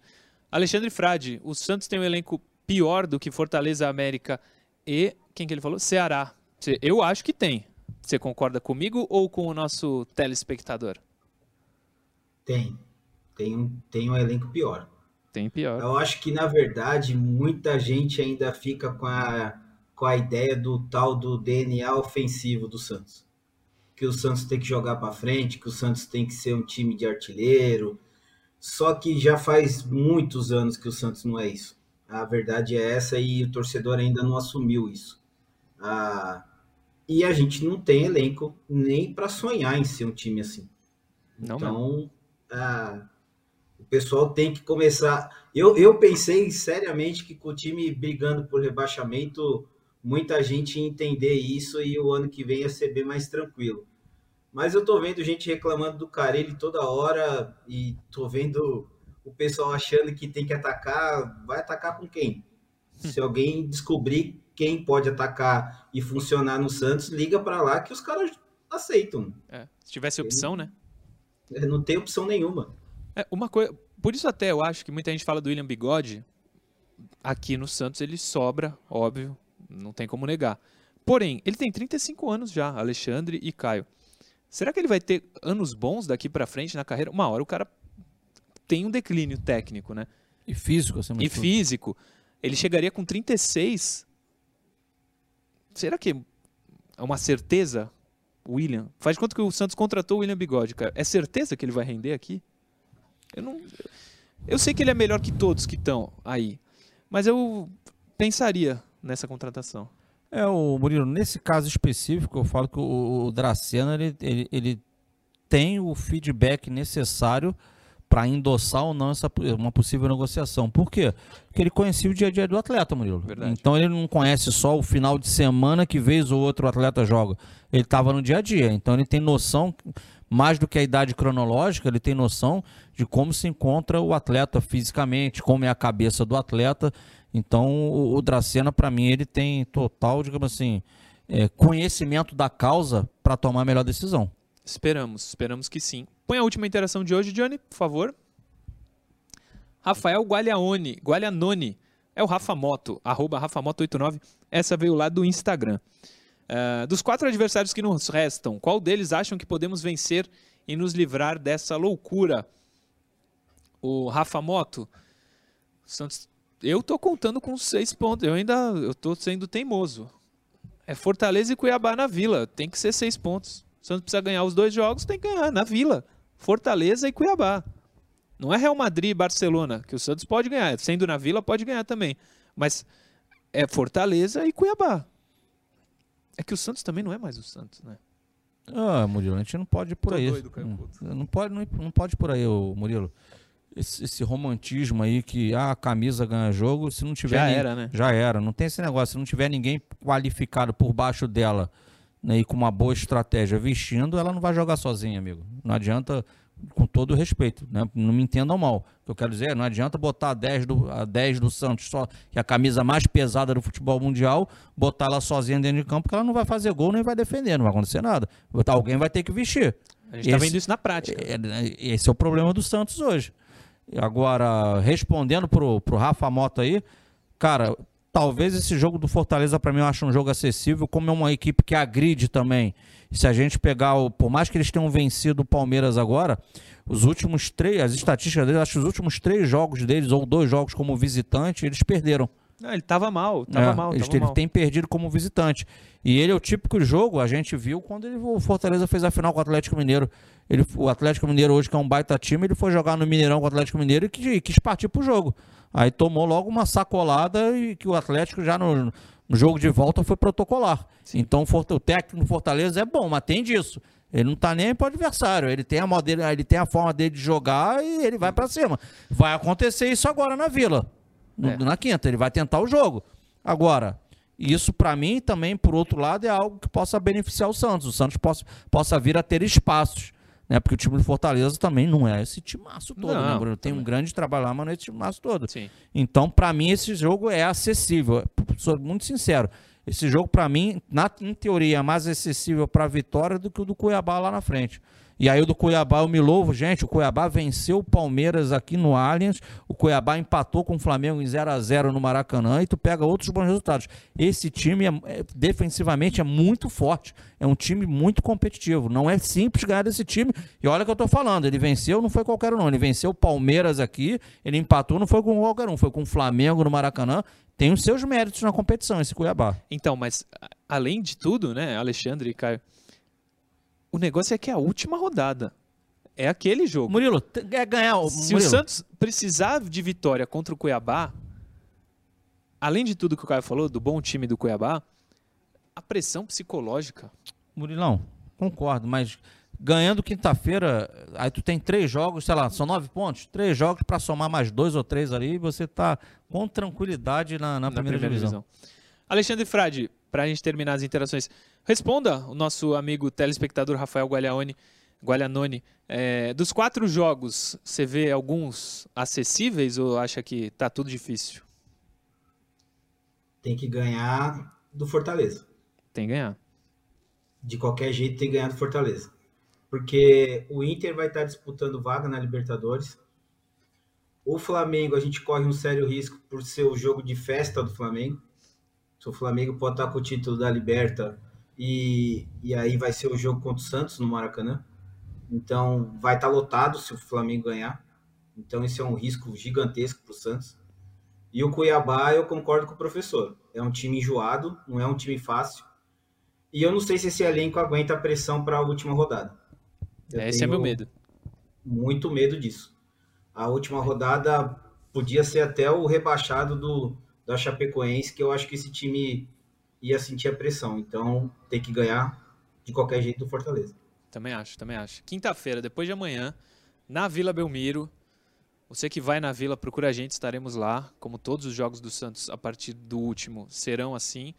Alexandre Frade, o Santos tem um elenco pior do que Fortaleza, América e quem que ele falou? Ceará. Se- Eu acho que tem. Você concorda comigo ou com o nosso telespectador? Tem. Tem um, tem um elenco pior. Tem pior. Eu acho que, na verdade, muita gente ainda fica com a, com a ideia do tal do DNA ofensivo do Santos. Que o Santos tem que jogar para frente, que o Santos tem que ser um time de artilheiro. Só que já faz muitos anos que o Santos não é isso. A verdade é essa e o torcedor ainda não assumiu isso. Ah, e a gente não tem elenco nem para sonhar em ser um time assim. Não então, ah, pessoal tem que começar. Eu, eu pensei seriamente que com o time brigando por rebaixamento, muita gente ia entender isso e o ano que vem ia ser bem mais tranquilo. Mas eu tô vendo gente reclamando do Carelli toda hora e tô vendo o pessoal achando que tem que atacar. Vai atacar com quem? Se alguém descobrir quem pode atacar e funcionar no Santos, liga para lá que os caras aceitam. É, se tivesse opção, né? Não tem opção nenhuma. É, uma coisa, por isso até eu acho que muita gente fala do William Bigode. Aqui no Santos ele sobra, óbvio, não tem como negar. Porém, ele tem 35 anos já, Alexandre e Caio. Será que ele vai ter anos bons daqui para frente na carreira? Uma hora o cara tem um declínio técnico, né? E físico, assim, E físico. Ele chegaria com 36 Será que é uma certeza, William? Faz de conta que o Santos contratou o William Bigode, cara. É certeza que ele vai render aqui? Eu não. Eu sei que ele é melhor que todos que estão aí, mas eu pensaria nessa contratação. É, o Murilo, nesse caso específico, eu falo que o, o Dracena ele, ele, ele tem o feedback necessário para endossar ou não essa, uma possível negociação. Por quê? Porque ele conhecia o dia a dia do atleta, Murilo. Verdade. Então ele não conhece só o final de semana que vez ou outro o atleta joga. Ele estava no dia a dia. Então ele tem noção, mais do que a idade cronológica, ele tem noção de como se encontra o atleta fisicamente, como é a cabeça do atleta. Então o, o Dracena, para mim, ele tem total, digamos assim, é, conhecimento da causa para tomar a melhor decisão. Esperamos, esperamos que sim. Põe a última interação de hoje, Johnny, por favor. Rafael Gualiaone, Gualianone, é o Rafa Moto, arroba RafaMoto89. Essa veio lá do Instagram. Uh, dos quatro adversários que nos restam, qual deles acham que podemos vencer e nos livrar dessa loucura? O Rafa Moto, Santos, eu tô contando com seis pontos, eu ainda eu tô sendo teimoso. É Fortaleza e Cuiabá na Vila, tem que ser seis pontos. Santos precisa ganhar os dois jogos, tem que ganhar na Vila. Fortaleza e Cuiabá. Não é Real Madrid e Barcelona, que o Santos pode ganhar. Sendo na Vila, pode ganhar também. Mas é Fortaleza e Cuiabá. É que o Santos também não é mais o Santos, né? Ah, Murilo, a gente não pode ir por Tô aí. Doido, hum, não, pode, não, não pode ir por aí, Murilo. Esse, esse, romantismo aí que ah, a camisa ganha jogo, se não tiver. Já era, né? Já era. Não tem esse negócio. Se não tiver ninguém qualificado por baixo dela né, e com uma boa estratégia vestindo, ela não vai jogar sozinha, amigo. Não adianta, com todo respeito, né, não me entendam mal. O que eu quero dizer, não adianta botar a 10 do, a 10 do Santos, só, que é a camisa mais pesada do futebol mundial, botar ela sozinha dentro de campo, porque ela não vai fazer gol nem vai defender, não vai acontecer nada. Alguém vai ter que vestir. A gente está vendo isso na prática. É, é, esse é o problema do Santos hoje. Agora, respondendo pro, pro Rafa Mota aí, cara, talvez esse jogo do Fortaleza para mim eu acho um jogo acessível, como é uma equipe que agride também. se a gente pegar, o, por mais que eles tenham vencido o Palmeiras agora, os últimos três, as estatísticas deles, acho que os últimos três jogos deles, ou dois jogos como visitante, eles perderam. Não, ele estava mal, tava é, mal. Ele, ele mal. tem perdido como visitante. E ele é o típico jogo, a gente viu quando ele, o Fortaleza fez a final com o Atlético Mineiro. Ele, o Atlético Mineiro hoje, que é um baita time, ele foi jogar no Mineirão com o Atlético Mineiro e quis, quis partir pro jogo. Aí tomou logo uma sacolada e que o Atlético já no, no jogo de volta foi protocolar. Sim. Então o técnico do Fortaleza é bom, mas tem disso. Ele não tá nem pro adversário, ele tem a modelo, ele tem a forma dele de jogar e ele vai para cima. Vai acontecer isso agora na Vila. No, é. Na quinta, ele vai tentar o jogo. Agora, isso para mim também, por outro lado, é algo que possa beneficiar o Santos. O Santos possa, possa vir a ter espaços né? Porque o time do Fortaleza também não é esse timaço todo, né, não, né, Bruno? Tem também. um grande trabalho lá, mas não é esse timaço todo. Sim. Então, para mim, esse jogo é acessível. Sou muito sincero. Esse jogo, para mim, na, em teoria, é mais acessível para a vitória do que o do Cuiabá lá na frente. E aí o do Cuiabá eu me louvo, gente. O Cuiabá venceu o Palmeiras aqui no Allianz. O Cuiabá empatou com o Flamengo em 0 a 0 no Maracanã. E tu pega outros bons resultados. Esse time é, é, defensivamente é muito forte. É um time muito competitivo. Não é simples ganhar desse time. E olha o que eu tô falando. Ele venceu, não foi qualquer um, não. Ele venceu o Palmeiras aqui. Ele empatou, não foi com qualquer um. Foi com o Flamengo no Maracanã tem os seus méritos na competição, esse Cuiabá. Então, mas além de tudo, né, Alexandre e Caio, o negócio é que é a última rodada. É aquele jogo. Murilo, é ganhar o. Se Murilo. o Santos precisar de vitória contra o Cuiabá, além de tudo que o Caio falou, do bom time do Cuiabá, a pressão psicológica. Murilão, concordo, mas ganhando quinta-feira, aí tu tem três jogos, sei lá, são nove pontos, três jogos para somar mais dois ou três ali, você tá com tranquilidade na, na, na primeira, primeira divisão. divisão. Alexandre Frade, para a gente terminar as interações, responda o nosso amigo telespectador Rafael Guaglione, Guaglianoni. É, dos quatro jogos, você vê alguns acessíveis ou acha que tá tudo difícil? Tem que ganhar do Fortaleza. Tem que ganhar. De qualquer jeito tem que ganhar do Fortaleza porque o Inter vai estar disputando vaga na Libertadores. O Flamengo, a gente corre um sério risco por ser o jogo de festa do Flamengo. Se o Flamengo pode estar com o título da Liberta e, e aí vai ser o jogo contra o Santos no Maracanã. Então vai estar lotado se o Flamengo ganhar. Então esse é um risco gigantesco para o Santos. E o Cuiabá, eu concordo com o professor. É um time enjoado, não é um time fácil. E eu não sei se esse elenco aguenta a pressão para a última rodada. Eu Esse é meu medo. Muito medo disso. A última rodada podia ser até o rebaixado do da Chapecoense, que eu acho que esse time ia sentir a pressão. Então, tem que ganhar de qualquer jeito do Fortaleza. Também acho, também acho. Quinta-feira, depois de amanhã, na Vila Belmiro. Você que vai na Vila, procura a gente, estaremos lá. Como todos os jogos do Santos a partir do último serão assim.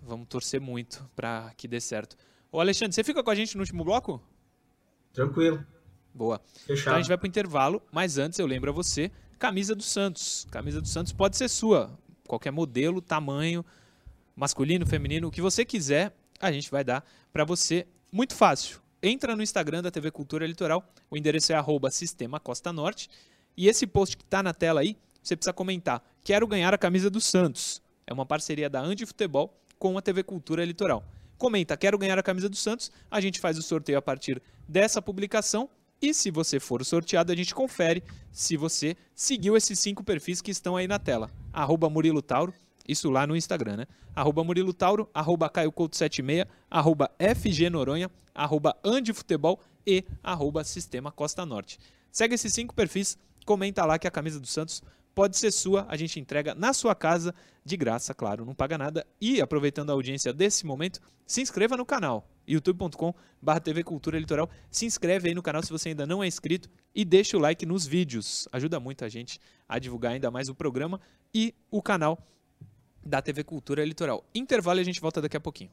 Vamos torcer muito para que dê certo. Ô Alexandre, você fica com a gente no último bloco? Tranquilo. Boa. Fechado. Então a gente vai para o intervalo, mas antes eu lembro a você, camisa do Santos. Camisa do Santos pode ser sua. Qualquer modelo, tamanho, masculino, feminino, o que você quiser, a gente vai dar para você. Muito fácil. Entra no Instagram da TV Cultura Litoral, o endereço é arroba Sistema Costa Norte. E esse post que está na tela aí, você precisa comentar. Quero ganhar a camisa do Santos. É uma parceria da Andi Futebol com a TV Cultura Litoral comenta, quero ganhar a camisa do Santos, a gente faz o sorteio a partir dessa publicação e se você for sorteado, a gente confere se você seguiu esses cinco perfis que estão aí na tela. Arroba Murilo Tauro, isso lá no Instagram, né? Arroba Murilo Tauro, arroba Caio Couto 76, arroba FG Noronha, arroba Andifutebol e arroba Sistema Costa Norte. Segue esses cinco perfis, comenta lá que a camisa do Santos pode ser sua, a gente entrega na sua casa, de graça, claro, não paga nada. E aproveitando a audiência desse momento, se inscreva no canal, youtube.com.br TV Cultura Litoral. Se inscreve aí no canal se você ainda não é inscrito e deixa o like nos vídeos. Ajuda muito a gente a divulgar ainda mais o programa e o canal da TV Cultura Litoral. Intervalo e a gente volta daqui a pouquinho.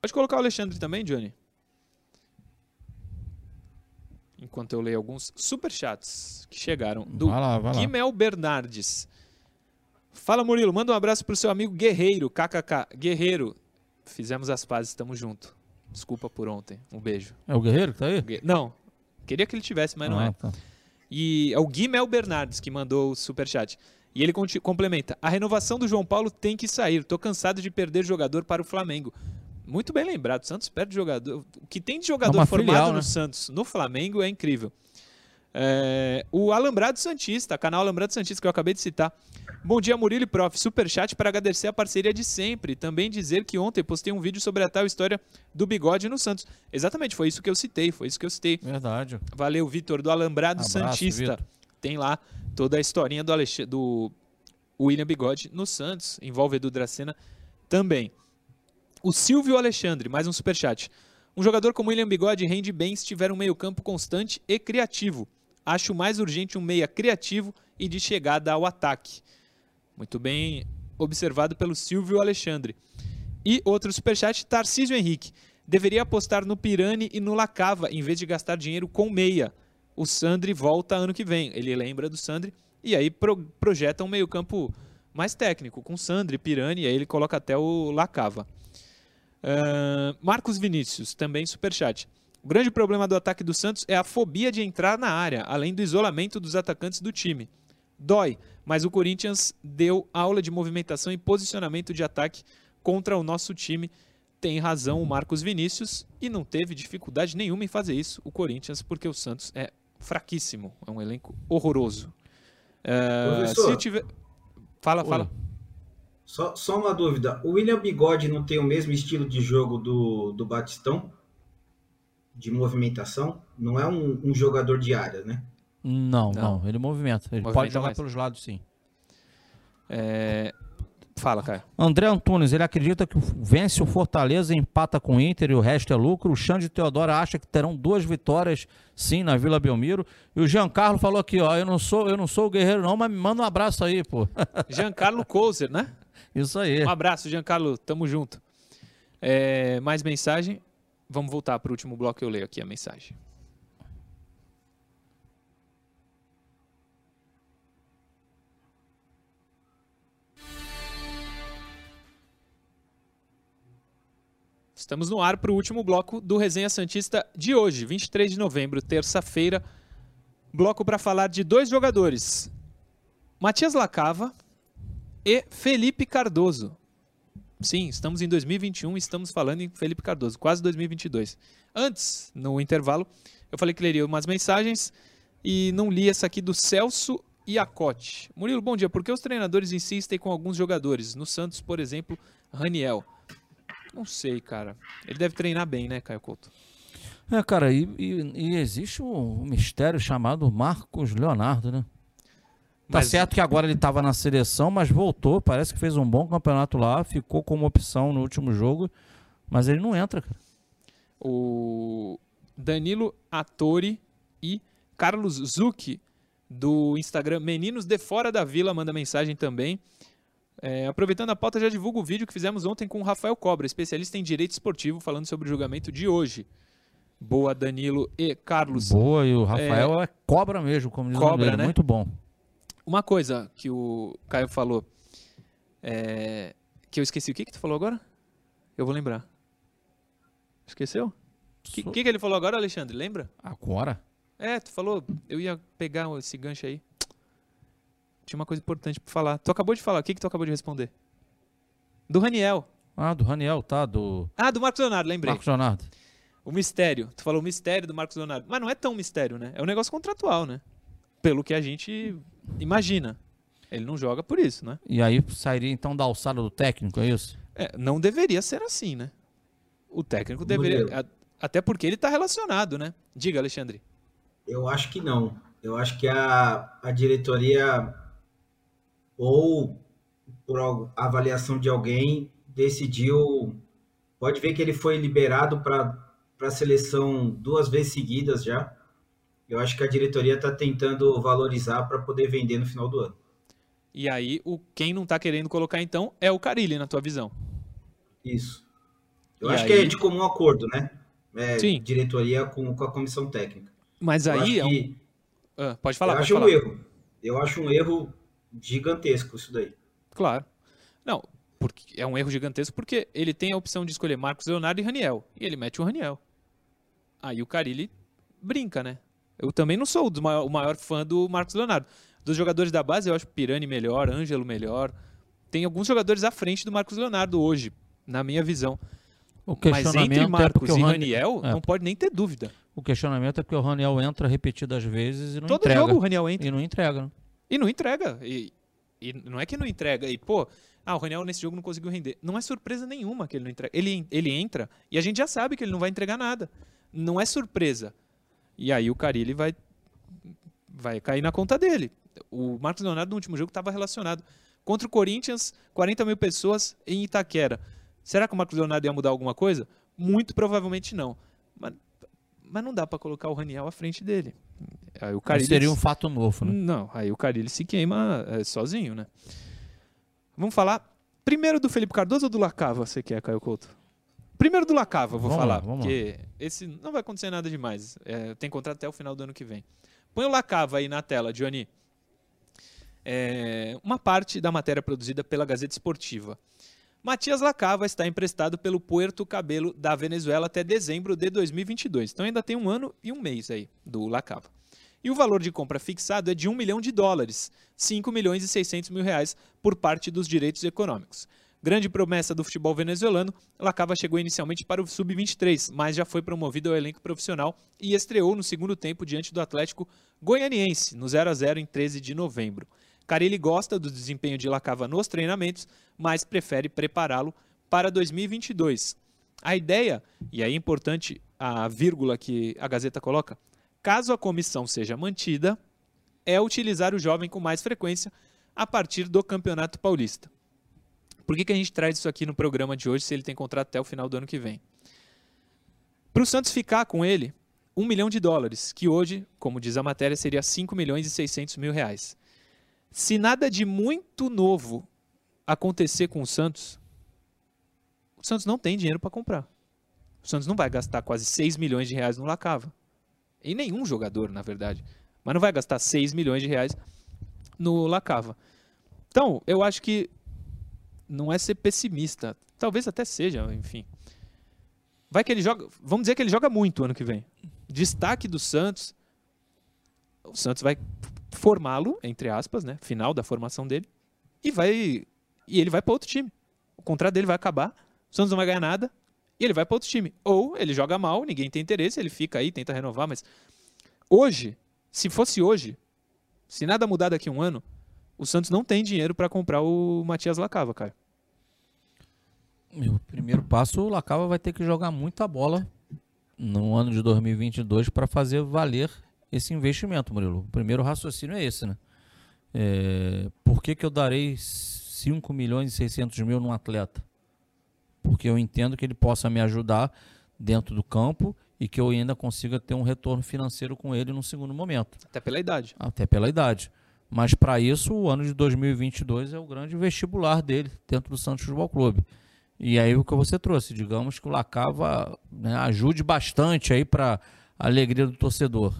Pode colocar o Alexandre também, Johnny. Enquanto eu leio alguns superchats que chegaram do vai lá, vai Guimel Bernardes. Fala Murilo, manda um abraço pro seu amigo Guerreiro, kkk. Guerreiro, fizemos as pazes, estamos junto. Desculpa por ontem. Um beijo. É o Guerreiro que tá aí? Não. Queria que ele tivesse, mas ah, não é. Tá. E é o Guimel Bernardes que mandou o superchat. E ele complementa: A renovação do João Paulo tem que sair. Tô cansado de perder jogador para o Flamengo. Muito bem lembrado. O Santos perde jogador. O que tem de jogador é formado filial, no né? Santos, no Flamengo, é incrível. É, o Alambrado Santista, canal Alambrado Santista, que eu acabei de citar. Bom dia, Murilo e Prof. Superchat para agradecer a parceria de sempre. Também dizer que ontem postei um vídeo sobre a tal história do bigode no Santos. Exatamente, foi isso que eu citei. Foi isso que eu citei. Verdade. Valeu, Vitor, do Alambrado Abraço, Santista. Victor. Tem lá toda a historinha do, Alex... do William Bigode no Santos. Envolve Edu Dracena também. O Silvio Alexandre, mais um superchat. Um jogador como William Bigode rende bem se tiver um meio-campo constante e criativo. Acho mais urgente um meia criativo e de chegada ao ataque. Muito bem observado pelo Silvio Alexandre. E outro superchat, Tarcísio Henrique. Deveria apostar no Pirani e no Lacava em vez de gastar dinheiro com meia. o Sandri volta ano que vem. Ele lembra do Sandri e aí pro, projeta um meio-campo mais técnico, com Sandri, Pirani, e aí ele coloca até o Lacava. Uh, Marcos Vinícius, também superchat. O grande problema do ataque do Santos é a fobia de entrar na área, além do isolamento dos atacantes do time. Dói, mas o Corinthians deu aula de movimentação e posicionamento de ataque contra o nosso time. Tem razão o Marcos Vinícius e não teve dificuldade nenhuma em fazer isso o Corinthians, porque o Santos é fraquíssimo, é um elenco horroroso. Uh, se tiver... Fala, Oi. fala. Só, só uma dúvida: o William Bigode não tem o mesmo estilo de jogo do, do Batistão? De movimentação? Não é um, um jogador de área, né? Não, não, não, ele movimenta. Ele movimenta pode jogar mais. pelos lados, sim. É... Fala, cara. André Antunes, ele acredita que vence o Fortaleza, empata com o Inter e o resto é lucro. O Xande Teodoro acha que terão duas vitórias, sim, na Vila Belmiro. E o Giancarlo falou aqui, ó, eu não sou, eu não sou o guerreiro não, mas me manda um abraço aí, pô. Giancarlo Couser, né? Isso aí. Um abraço, Giancarlo, tamo junto. É, mais mensagem? Vamos voltar para o último bloco eu leio aqui a mensagem. Estamos no ar para o último bloco do Resenha Santista de hoje, 23 de novembro, terça-feira. Bloco para falar de dois jogadores: Matias Lacava e Felipe Cardoso. Sim, estamos em 2021 e estamos falando em Felipe Cardoso, quase 2022. Antes, no intervalo, eu falei que leria umas mensagens e não li essa aqui do Celso Iacote. Murilo, bom dia. Por que os treinadores insistem com alguns jogadores? No Santos, por exemplo, Raniel. Não sei, cara. Ele deve treinar bem, né, Caio Couto? É, cara, e, e, e existe um mistério chamado Marcos Leonardo, né? Tá mas... certo que agora ele estava na seleção, mas voltou. Parece que fez um bom campeonato lá, ficou como opção no último jogo, mas ele não entra, cara. O Danilo Atori e Carlos Zucchi, do Instagram Meninos de Fora da Vila, manda mensagem também. É, aproveitando a pauta, já divulgo o vídeo que fizemos ontem com o Rafael Cobra, especialista em direito esportivo, falando sobre o julgamento de hoje. Boa, Danilo e Carlos. Boa, e o Rafael é, é cobra mesmo, como diz cobra, o né? muito bom. Uma coisa que o Caio falou, é, que eu esqueci. O que, que tu falou agora? Eu vou lembrar. Esqueceu? O que, que, que ele falou agora, Alexandre? Lembra? Agora? É, tu falou, eu ia pegar esse gancho aí. Tinha uma coisa importante para falar. Tu acabou de falar, o que, que tu acabou de responder? Do Raniel. Ah, do Raniel, tá? Do... Ah, do Marcos Leonardo, lembrei. Marcos Leonardo. O mistério. Tu falou o mistério do Marcos Leonardo. Mas não é tão mistério, né? É um negócio contratual, né? Pelo que a gente imagina. Ele não joga por isso, né? E aí sairia então da alçada do técnico, é isso? É, não deveria ser assim, né? O técnico deveria. Até porque ele está relacionado, né? Diga, Alexandre. Eu acho que não. Eu acho que a, a diretoria ou por avaliação de alguém, decidiu. Pode ver que ele foi liberado para a seleção duas vezes seguidas já. Eu acho que a diretoria está tentando valorizar para poder vender no final do ano. E aí, o, quem não está querendo colocar então é o Carilli, na tua visão. Isso. Eu e acho aí... que é de comum acordo, né? É, Sim. Diretoria com, com a comissão técnica. Mas aí é um... ah, pode falar. Eu pode acho falar. um erro. Eu acho um erro gigantesco isso daí. Claro. Não, porque é um erro gigantesco porque ele tem a opção de escolher Marcos Leonardo e Raniel. E ele mete o Raniel. Aí o Carilli brinca, né? Eu também não sou o maior, o maior fã do Marcos Leonardo. Dos jogadores da base, eu acho Pirani melhor, Ângelo melhor. Tem alguns jogadores à frente do Marcos Leonardo hoje, na minha visão. Mas entre é Marcos é e Raniel, é. não pode nem ter dúvida. O questionamento é porque o Raniel entra repetidas vezes e não Todo entrega. Todo jogo o Raniel entra. E não entrega. E não entrega. E, e não é que não entrega. E, pô, ah, o Raniel nesse jogo não conseguiu render. Não é surpresa nenhuma que ele não entrega. Ele, ele entra e a gente já sabe que ele não vai entregar nada. Não é surpresa. E aí o Carilli vai, vai cair na conta dele. O Marcos Leonardo no último jogo estava relacionado. Contra o Corinthians, 40 mil pessoas em Itaquera. Será que o Marcos Leonardo ia mudar alguma coisa? Muito provavelmente não. Mas, mas não dá para colocar o Raniel à frente dele. Aí o Carilli seria um fato novo, né? Não, aí o Carilli se queima é, sozinho, Vamos falar primeiro do Felipe Cardoso ou do Lacava, você quer, Caio Couto? Primeiro do Lacava, vou Vamos falar, lá, porque esse não vai acontecer nada demais. É, tem contrato até o final do ano que vem. Põe o Lacava aí na tela, Johnny. É, uma parte da matéria produzida pela Gazeta Esportiva. Matias Lacava está emprestado pelo Puerto Cabelo da Venezuela até dezembro de 2022. Então ainda tem um ano e um mês aí do Lacava. E o valor de compra fixado é de 1 milhão de dólares, 5 milhões e 600 mil reais por parte dos direitos econômicos. Grande promessa do futebol venezuelano, Lacava chegou inicialmente para o Sub-23, mas já foi promovido ao elenco profissional e estreou no segundo tempo diante do Atlético Goianiense, no 0 a 0 em 13 de novembro. Carilli gosta do desempenho de Lacava nos treinamentos, mas prefere prepará-lo para 2022. A ideia, e aí é importante a vírgula que a Gazeta coloca, caso a comissão seja mantida, é utilizar o jovem com mais frequência a partir do Campeonato Paulista. Por que, que a gente traz isso aqui no programa de hoje se ele tem contrato até o final do ano que vem? Para o Santos ficar com ele, um milhão de dólares, que hoje, como diz a matéria, seria 5 milhões e 600 mil reais. Se nada de muito novo acontecer com o Santos, o Santos não tem dinheiro para comprar. O Santos não vai gastar quase 6 milhões de reais no Lacava. E nenhum jogador, na verdade. Mas não vai gastar 6 milhões de reais no Lacava. Então, eu acho que não é ser pessimista. Talvez até seja, enfim. Vai que ele joga. Vamos dizer que ele joga muito ano que vem. Destaque do Santos. O Santos vai formá-lo, entre aspas, né? Final da formação dele. E vai. E ele vai para outro time. O contrato dele vai acabar. O Santos não vai ganhar nada. E ele vai para outro time. Ou ele joga mal, ninguém tem interesse, ele fica aí, tenta renovar, mas. Hoje, se fosse hoje, se nada mudar daqui a um ano, o Santos não tem dinheiro para comprar o Matias Lacava, cara. Meu primeiro passo, o Lacava vai ter que jogar muita bola no ano de 2022 para fazer valer esse investimento, Murilo. O primeiro raciocínio é esse, né? É, por que, que eu darei 5 milhões e 600 mil num atleta? Porque eu entendo que ele possa me ajudar dentro do campo e que eu ainda consiga ter um retorno financeiro com ele no segundo momento. Até pela idade. Até pela idade. Mas para isso, o ano de 2022 é o grande vestibular dele dentro do Santos Futebol Clube. E aí o que você trouxe, digamos que o Lacava né, ajude bastante aí para a alegria do torcedor.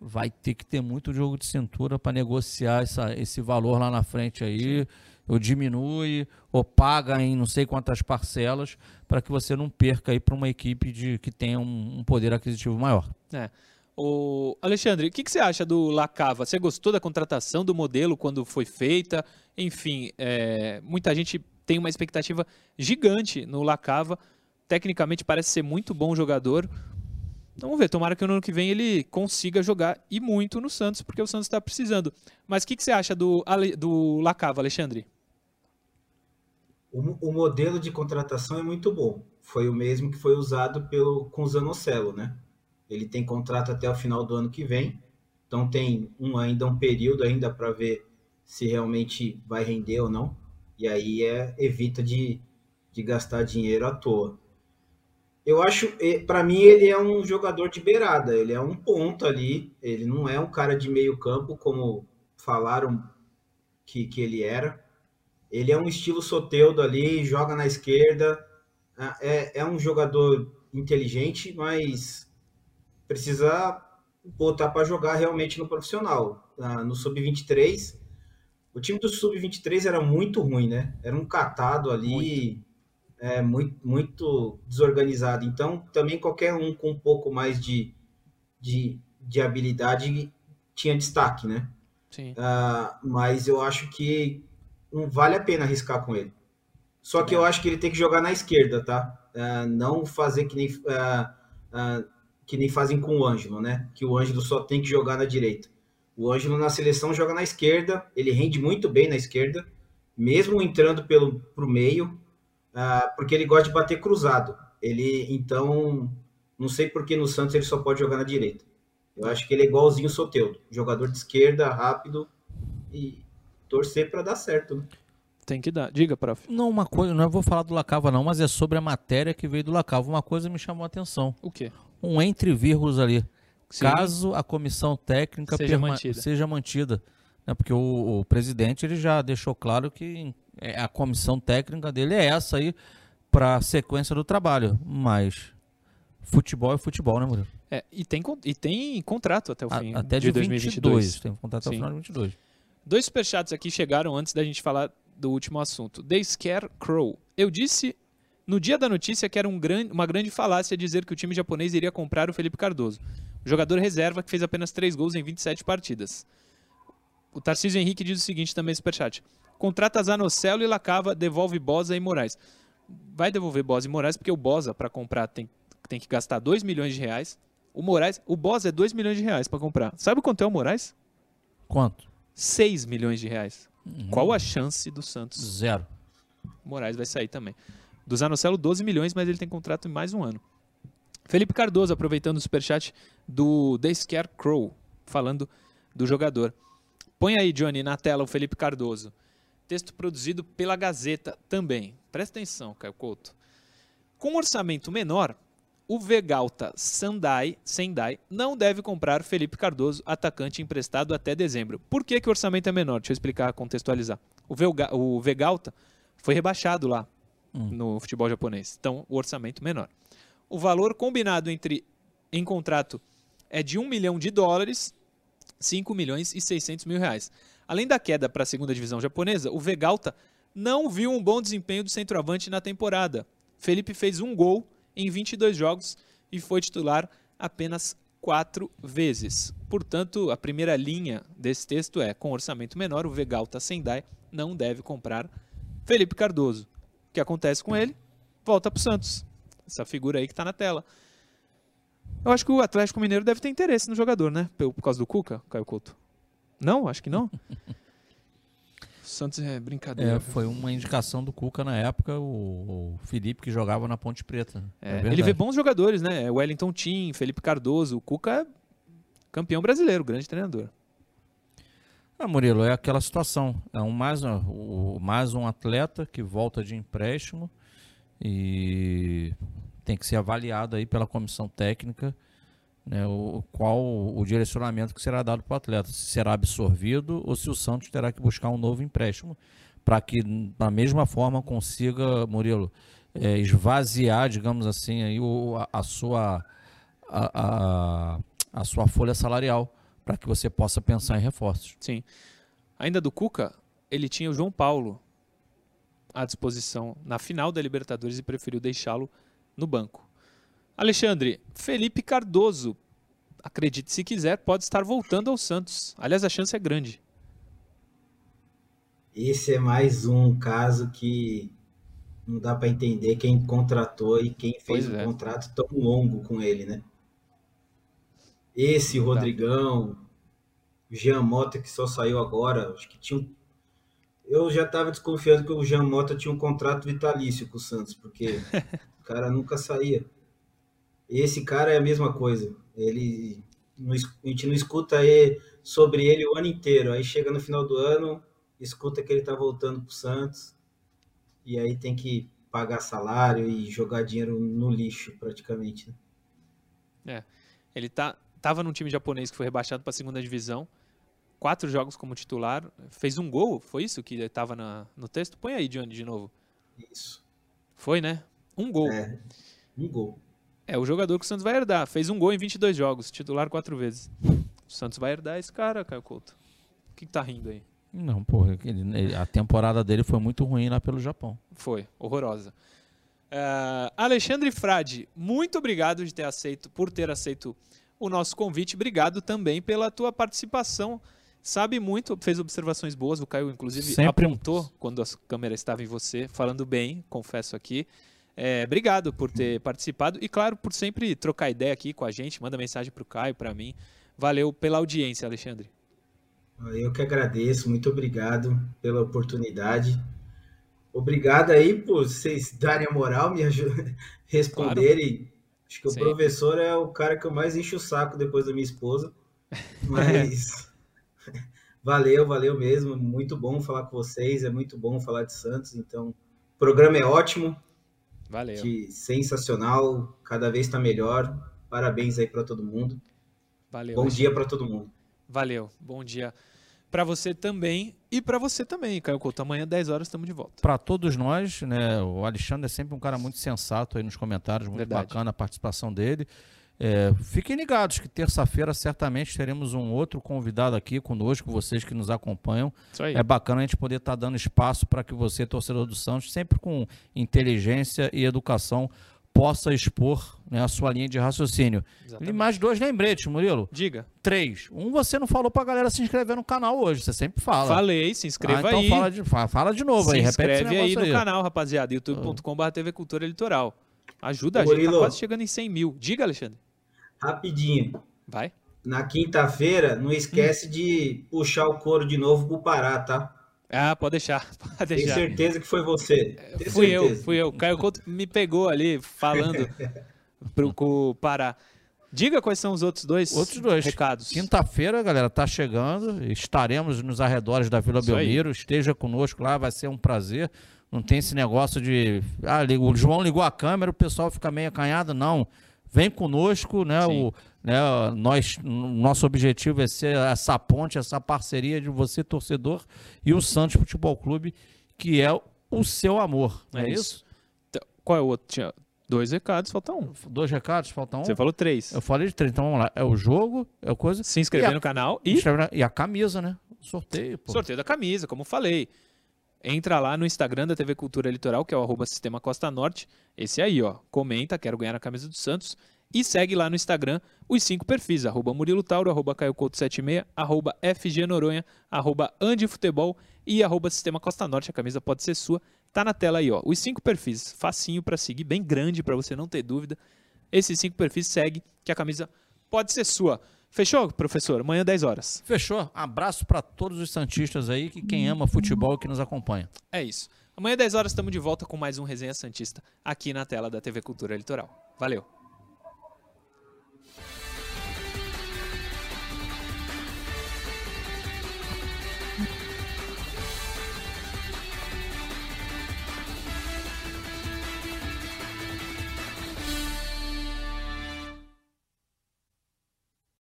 Vai ter que ter muito jogo de cintura para negociar essa, esse valor lá na frente aí, ou diminui, ou paga em não sei quantas parcelas, para que você não perca aí para uma equipe de, que tenha um, um poder aquisitivo maior. É. O Alexandre, o que, que, você acha do Lacava? Você gostou da contratação do modelo quando foi feita? Enfim, é, muita gente tem uma expectativa gigante no Lacava. Tecnicamente parece ser muito bom jogador. Então, vamos ver, tomara que no ano que vem ele consiga jogar e muito no Santos, porque o Santos está precisando. Mas o que, que, você acha do, do Lacava, Alexandre? O, o, modelo de contratação é muito bom. Foi o mesmo que foi usado pelo, com o Zanocelo, né? Ele tem contrato até o final do ano que vem, então tem um, ainda um período ainda para ver se realmente vai render ou não. E aí é, evita de, de gastar dinheiro à toa. Eu acho, para mim, ele é um jogador de beirada, ele é um ponto ali, ele não é um cara de meio campo, como falaram que, que ele era. Ele é um estilo Soteudo ali, joga na esquerda, é, é um jogador inteligente, mas precisa botar para jogar realmente no profissional. Ah, no sub-23, o time do sub-23 era muito ruim, né? Era um catado ali, muito. É, muito, muito desorganizado. Então, também qualquer um com um pouco mais de, de, de habilidade tinha destaque, né? Sim. Uh, mas eu acho que não vale a pena arriscar com ele. Só que é. eu acho que ele tem que jogar na esquerda, tá? Uh, não fazer que nem uh, que nem fazem com o Ângelo, né? Que o Ângelo só tem que jogar na direita. O Ângelo na seleção joga na esquerda, ele rende muito bem na esquerda, mesmo entrando pelo pro meio, uh, porque ele gosta de bater cruzado. Ele então não sei por que no Santos ele só pode jogar na direita. Eu acho que ele é igualzinho o Soteudo, jogador de esquerda, rápido e torcer para dar certo. Né? Tem que dar. Diga, prof. Não, uma coisa, não vou falar do Lacava não, mas é sobre a matéria que veio do Lacava. Uma coisa me chamou a atenção. O quê? Um entre vírgulas ali. Sim. Caso a comissão técnica seja mantida, seja mantida né? porque o, o, presidente ele já deixou claro que é, a comissão técnica dele é essa aí para a sequência do trabalho. Mas futebol é futebol, né, Murilo? É, e tem, e tem contrato até o fim A, até de, de 2022. 2022. Tem contrato até o final de 22. Dois superchats aqui chegaram antes da gente falar do último assunto. The Scarecrow. Eu disse no dia da notícia que era um gran- uma grande falácia dizer que o time japonês iria comprar o Felipe Cardoso. O jogador reserva que fez apenas 3 gols em 27 partidas. O Tarcísio Henrique diz o seguinte também no superchat. Contrata Zanocelo e Lacava, devolve Bosa e Moraes. Vai devolver Bosa e Moraes porque o Bosa, para comprar, tem, tem que gastar 2 milhões de reais. O Moraes, o Bosa é 2 milhões de reais para comprar. Sabe quanto é o Moraes? Quanto? 6 milhões de reais. Uhum. Qual a chance do Santos? Zero. Moraes vai sair também. Do Zanocelo, 12 milhões, mas ele tem contrato em mais um ano. Felipe Cardoso, aproveitando o superchat do The Scarecrow, falando do jogador. Põe aí, Johnny, na tela o Felipe Cardoso. Texto produzido pela Gazeta também. Presta atenção, Caio Couto. Com um orçamento menor, o Vegalta Sendai, Sendai não deve comprar Felipe Cardoso, atacante emprestado até dezembro. Por que, que o orçamento é menor? Deixa eu explicar, contextualizar. O, o Vegalta foi rebaixado lá Hum. no futebol japonês. Então, o orçamento menor. O valor combinado entre em contrato é de 1 milhão de dólares, 5 milhões e 600 mil reais. Além da queda para a segunda divisão japonesa, o Vegalta não viu um bom desempenho do centroavante na temporada. Felipe fez um gol em 22 jogos e foi titular apenas quatro vezes. Portanto, a primeira linha desse texto é: com orçamento menor, o Vegalta Sendai não deve comprar Felipe Cardoso. O que acontece com ele? Volta para o Santos. Essa figura aí que está na tela. Eu acho que o Atlético Mineiro deve ter interesse no jogador, né? Por, por causa do Cuca, Caio Couto. Não? Acho que não. Santos é brincadeira. É, foi uma indicação do Cuca na época, o, o Felipe que jogava na Ponte Preta. É, verdade. ele vê bons jogadores, né? Wellington Tim, Felipe Cardoso. O Cuca é campeão brasileiro, grande treinador. Ah, Murilo, é aquela situação. É um mais, um- mais um atleta que volta de empréstimo e tem que ser avaliado aí pela comissão técnica né, o, qual o direcionamento que será dado para o atleta. Se será absorvido ou se o Santos terá que buscar um novo empréstimo para que, da mesma forma, consiga, Murilo, é, esvaziar, digamos assim, aí o, a, a sua, a, a, a sua folha salarial para que você possa pensar em reforços. Sim. Ainda do Cuca, ele tinha o João Paulo à disposição na final da Libertadores e preferiu deixá-lo no banco. Alexandre, Felipe Cardoso, acredite se quiser, pode estar voltando ao Santos. Aliás, a chance é grande. Esse é mais um caso que não dá para entender quem contratou e quem fez Pois um é. contrato tão longo com ele, né? Esse Rodrigão, o Jean Mota que só saiu agora, acho que tinha um... Eu já estava desconfiando que o Jean Mota tinha um contrato vitalício com o Santos, porque o cara nunca saía. Esse cara é a mesma coisa. Ele não a gente não escuta sobre ele o ano inteiro. Aí chega no final do ano, escuta que ele tá voltando pro Santos e aí tem que pagar salário e jogar dinheiro no lixo praticamente. né? Ele tá, tava num time japonês que foi rebaixado para a segunda divisão. Quatro jogos como titular. Fez um gol, foi isso que estava no texto? Põe aí, Johnny, de novo. Isso. Foi, né? Um gol. É, um gol. É o jogador que o Santos vai herdar. Fez um gol em 22 jogos, titular quatro vezes. O Santos vai herdar esse cara, Caio Couto. O que, que tá rindo aí? Não, porra, ele- a temporada dele foi muito ruim lá pelo Japão. Foi, horrorosa. Ah, Alexandre Frade, muito obrigado de ter aceito, por ter aceito o nosso convite. Obrigado também pela tua participação. Sabe muito, fez observações boas. O Caio, inclusive, Sempre- apontou quando a câmera estava em você, falando bem, confesso aqui. É, obrigado por ter participado e, claro, por sempre trocar ideia aqui com a gente. Manda mensagem para o Caio, para mim. Valeu pela audiência, Alexandre. Eu que agradeço, muito obrigado pela oportunidade. Obrigado aí por vocês darem a moral, me ajudar responderem. Acho que o Sim. professor é o cara que eu mais encho o saco depois da minha esposa. Mas valeu, valeu mesmo. Muito bom falar com vocês, é muito bom falar de Santos. Então, o programa é ótimo, Valeu. que sensacional, cada vez está melhor. Parabéns aí para todo mundo. Valeu. Bom dia para todo mundo. Valeu, bom dia Para você também e para você também, Caio Couto. Amanhã, 10 horas, estamos de volta. Para todos nós, né? O Alexandre é sempre um cara muito sensato aí nos comentários, muito Verdade. bacana a participação dele. É, fiquem ligados que terça-feira certamente teremos um outro convidado aqui conosco, vocês que nos acompanham. Isso aí. É bacana a gente poder estar dando espaço para que você, torcedor do Santos, sempre com inteligência e educação, possa expor né, a sua linha de raciocínio. E Exatamente. mais dois lembretes, Murilo. Diga. Três. Um você não falou pra galera se inscrever no canal hoje, você sempre fala. Falei, se Ah, inscreva então aí. Fala, de, fa- fala de novo se aí, repete inscreve aí no canal, rapaziada. youtube.com.br TV Cultura Litoral. Ajuda a gente, tá Murilo. quase chegando em 100 mil. Diga, Alexandre. Rapidinho. Vai. Na quinta-feira, Hum. não esquece de puxar o couro de novo pro Pará, tá? Ah, pode deixar. Pode Tenho deixar. certeza que foi você. Tenho Fui eu, certeza. fui eu. Caio Couto me pegou ali falando pro, pro Pará. Diga quais são os outros dois, Outros dois. recados. Quinta-feira, galera, tá chegando. Estaremos nos arredores da Vila Isso aí. Belmiro. Esteja conosco lá, vai ser um prazer. Não tem esse negócio de. Ah, o João ligou a câmera, o pessoal fica meio acanhado. Não. Vem conosco, né? Sim. O, né nós, nosso objetivo é ser essa ponte, essa parceria de você, torcedor, e o Santos Futebol Clube, que é o seu amor. Não é, isso? Então, Qual é o outro? Tinha dois recados, falta um. Dois recados, falta um. Você falou três. Eu falei de três, então vamos lá. É o jogo, é o coisa. Se inscrever a- no canal e E a camisa, né? Sorteio, pô. sorteio da camisa, como falei. Entra lá no Instagram da TV Cultura Litoral, que é o arroba Sistema Costa Norte. Esse aí, ó. Comenta, quero ganhar a camisa do Santos. E segue lá no Instagram os cinco perfis, arroba Murilo Tauro, arroba Caio Couto 76, arroba FG Noronha, arroba Andi Futebol e arroba Sistema Costa Norte. A camisa pode ser sua. Tá na tela aí, ó. Os cinco perfis, facinho pra seguir, bem grande pra você não ter dúvida. Esses cinco perfis segue, que a camisa pode ser sua. Fechou, professor? Amanhã 10 horas. Fechou? Abraço pra todos os santistas aí, que quem ama futebol que nos acompanha. É isso. Amanhã 10 horas estamos de volta com mais um Resenha Santista aqui na tela da TV Cultura Litoral. Valeu.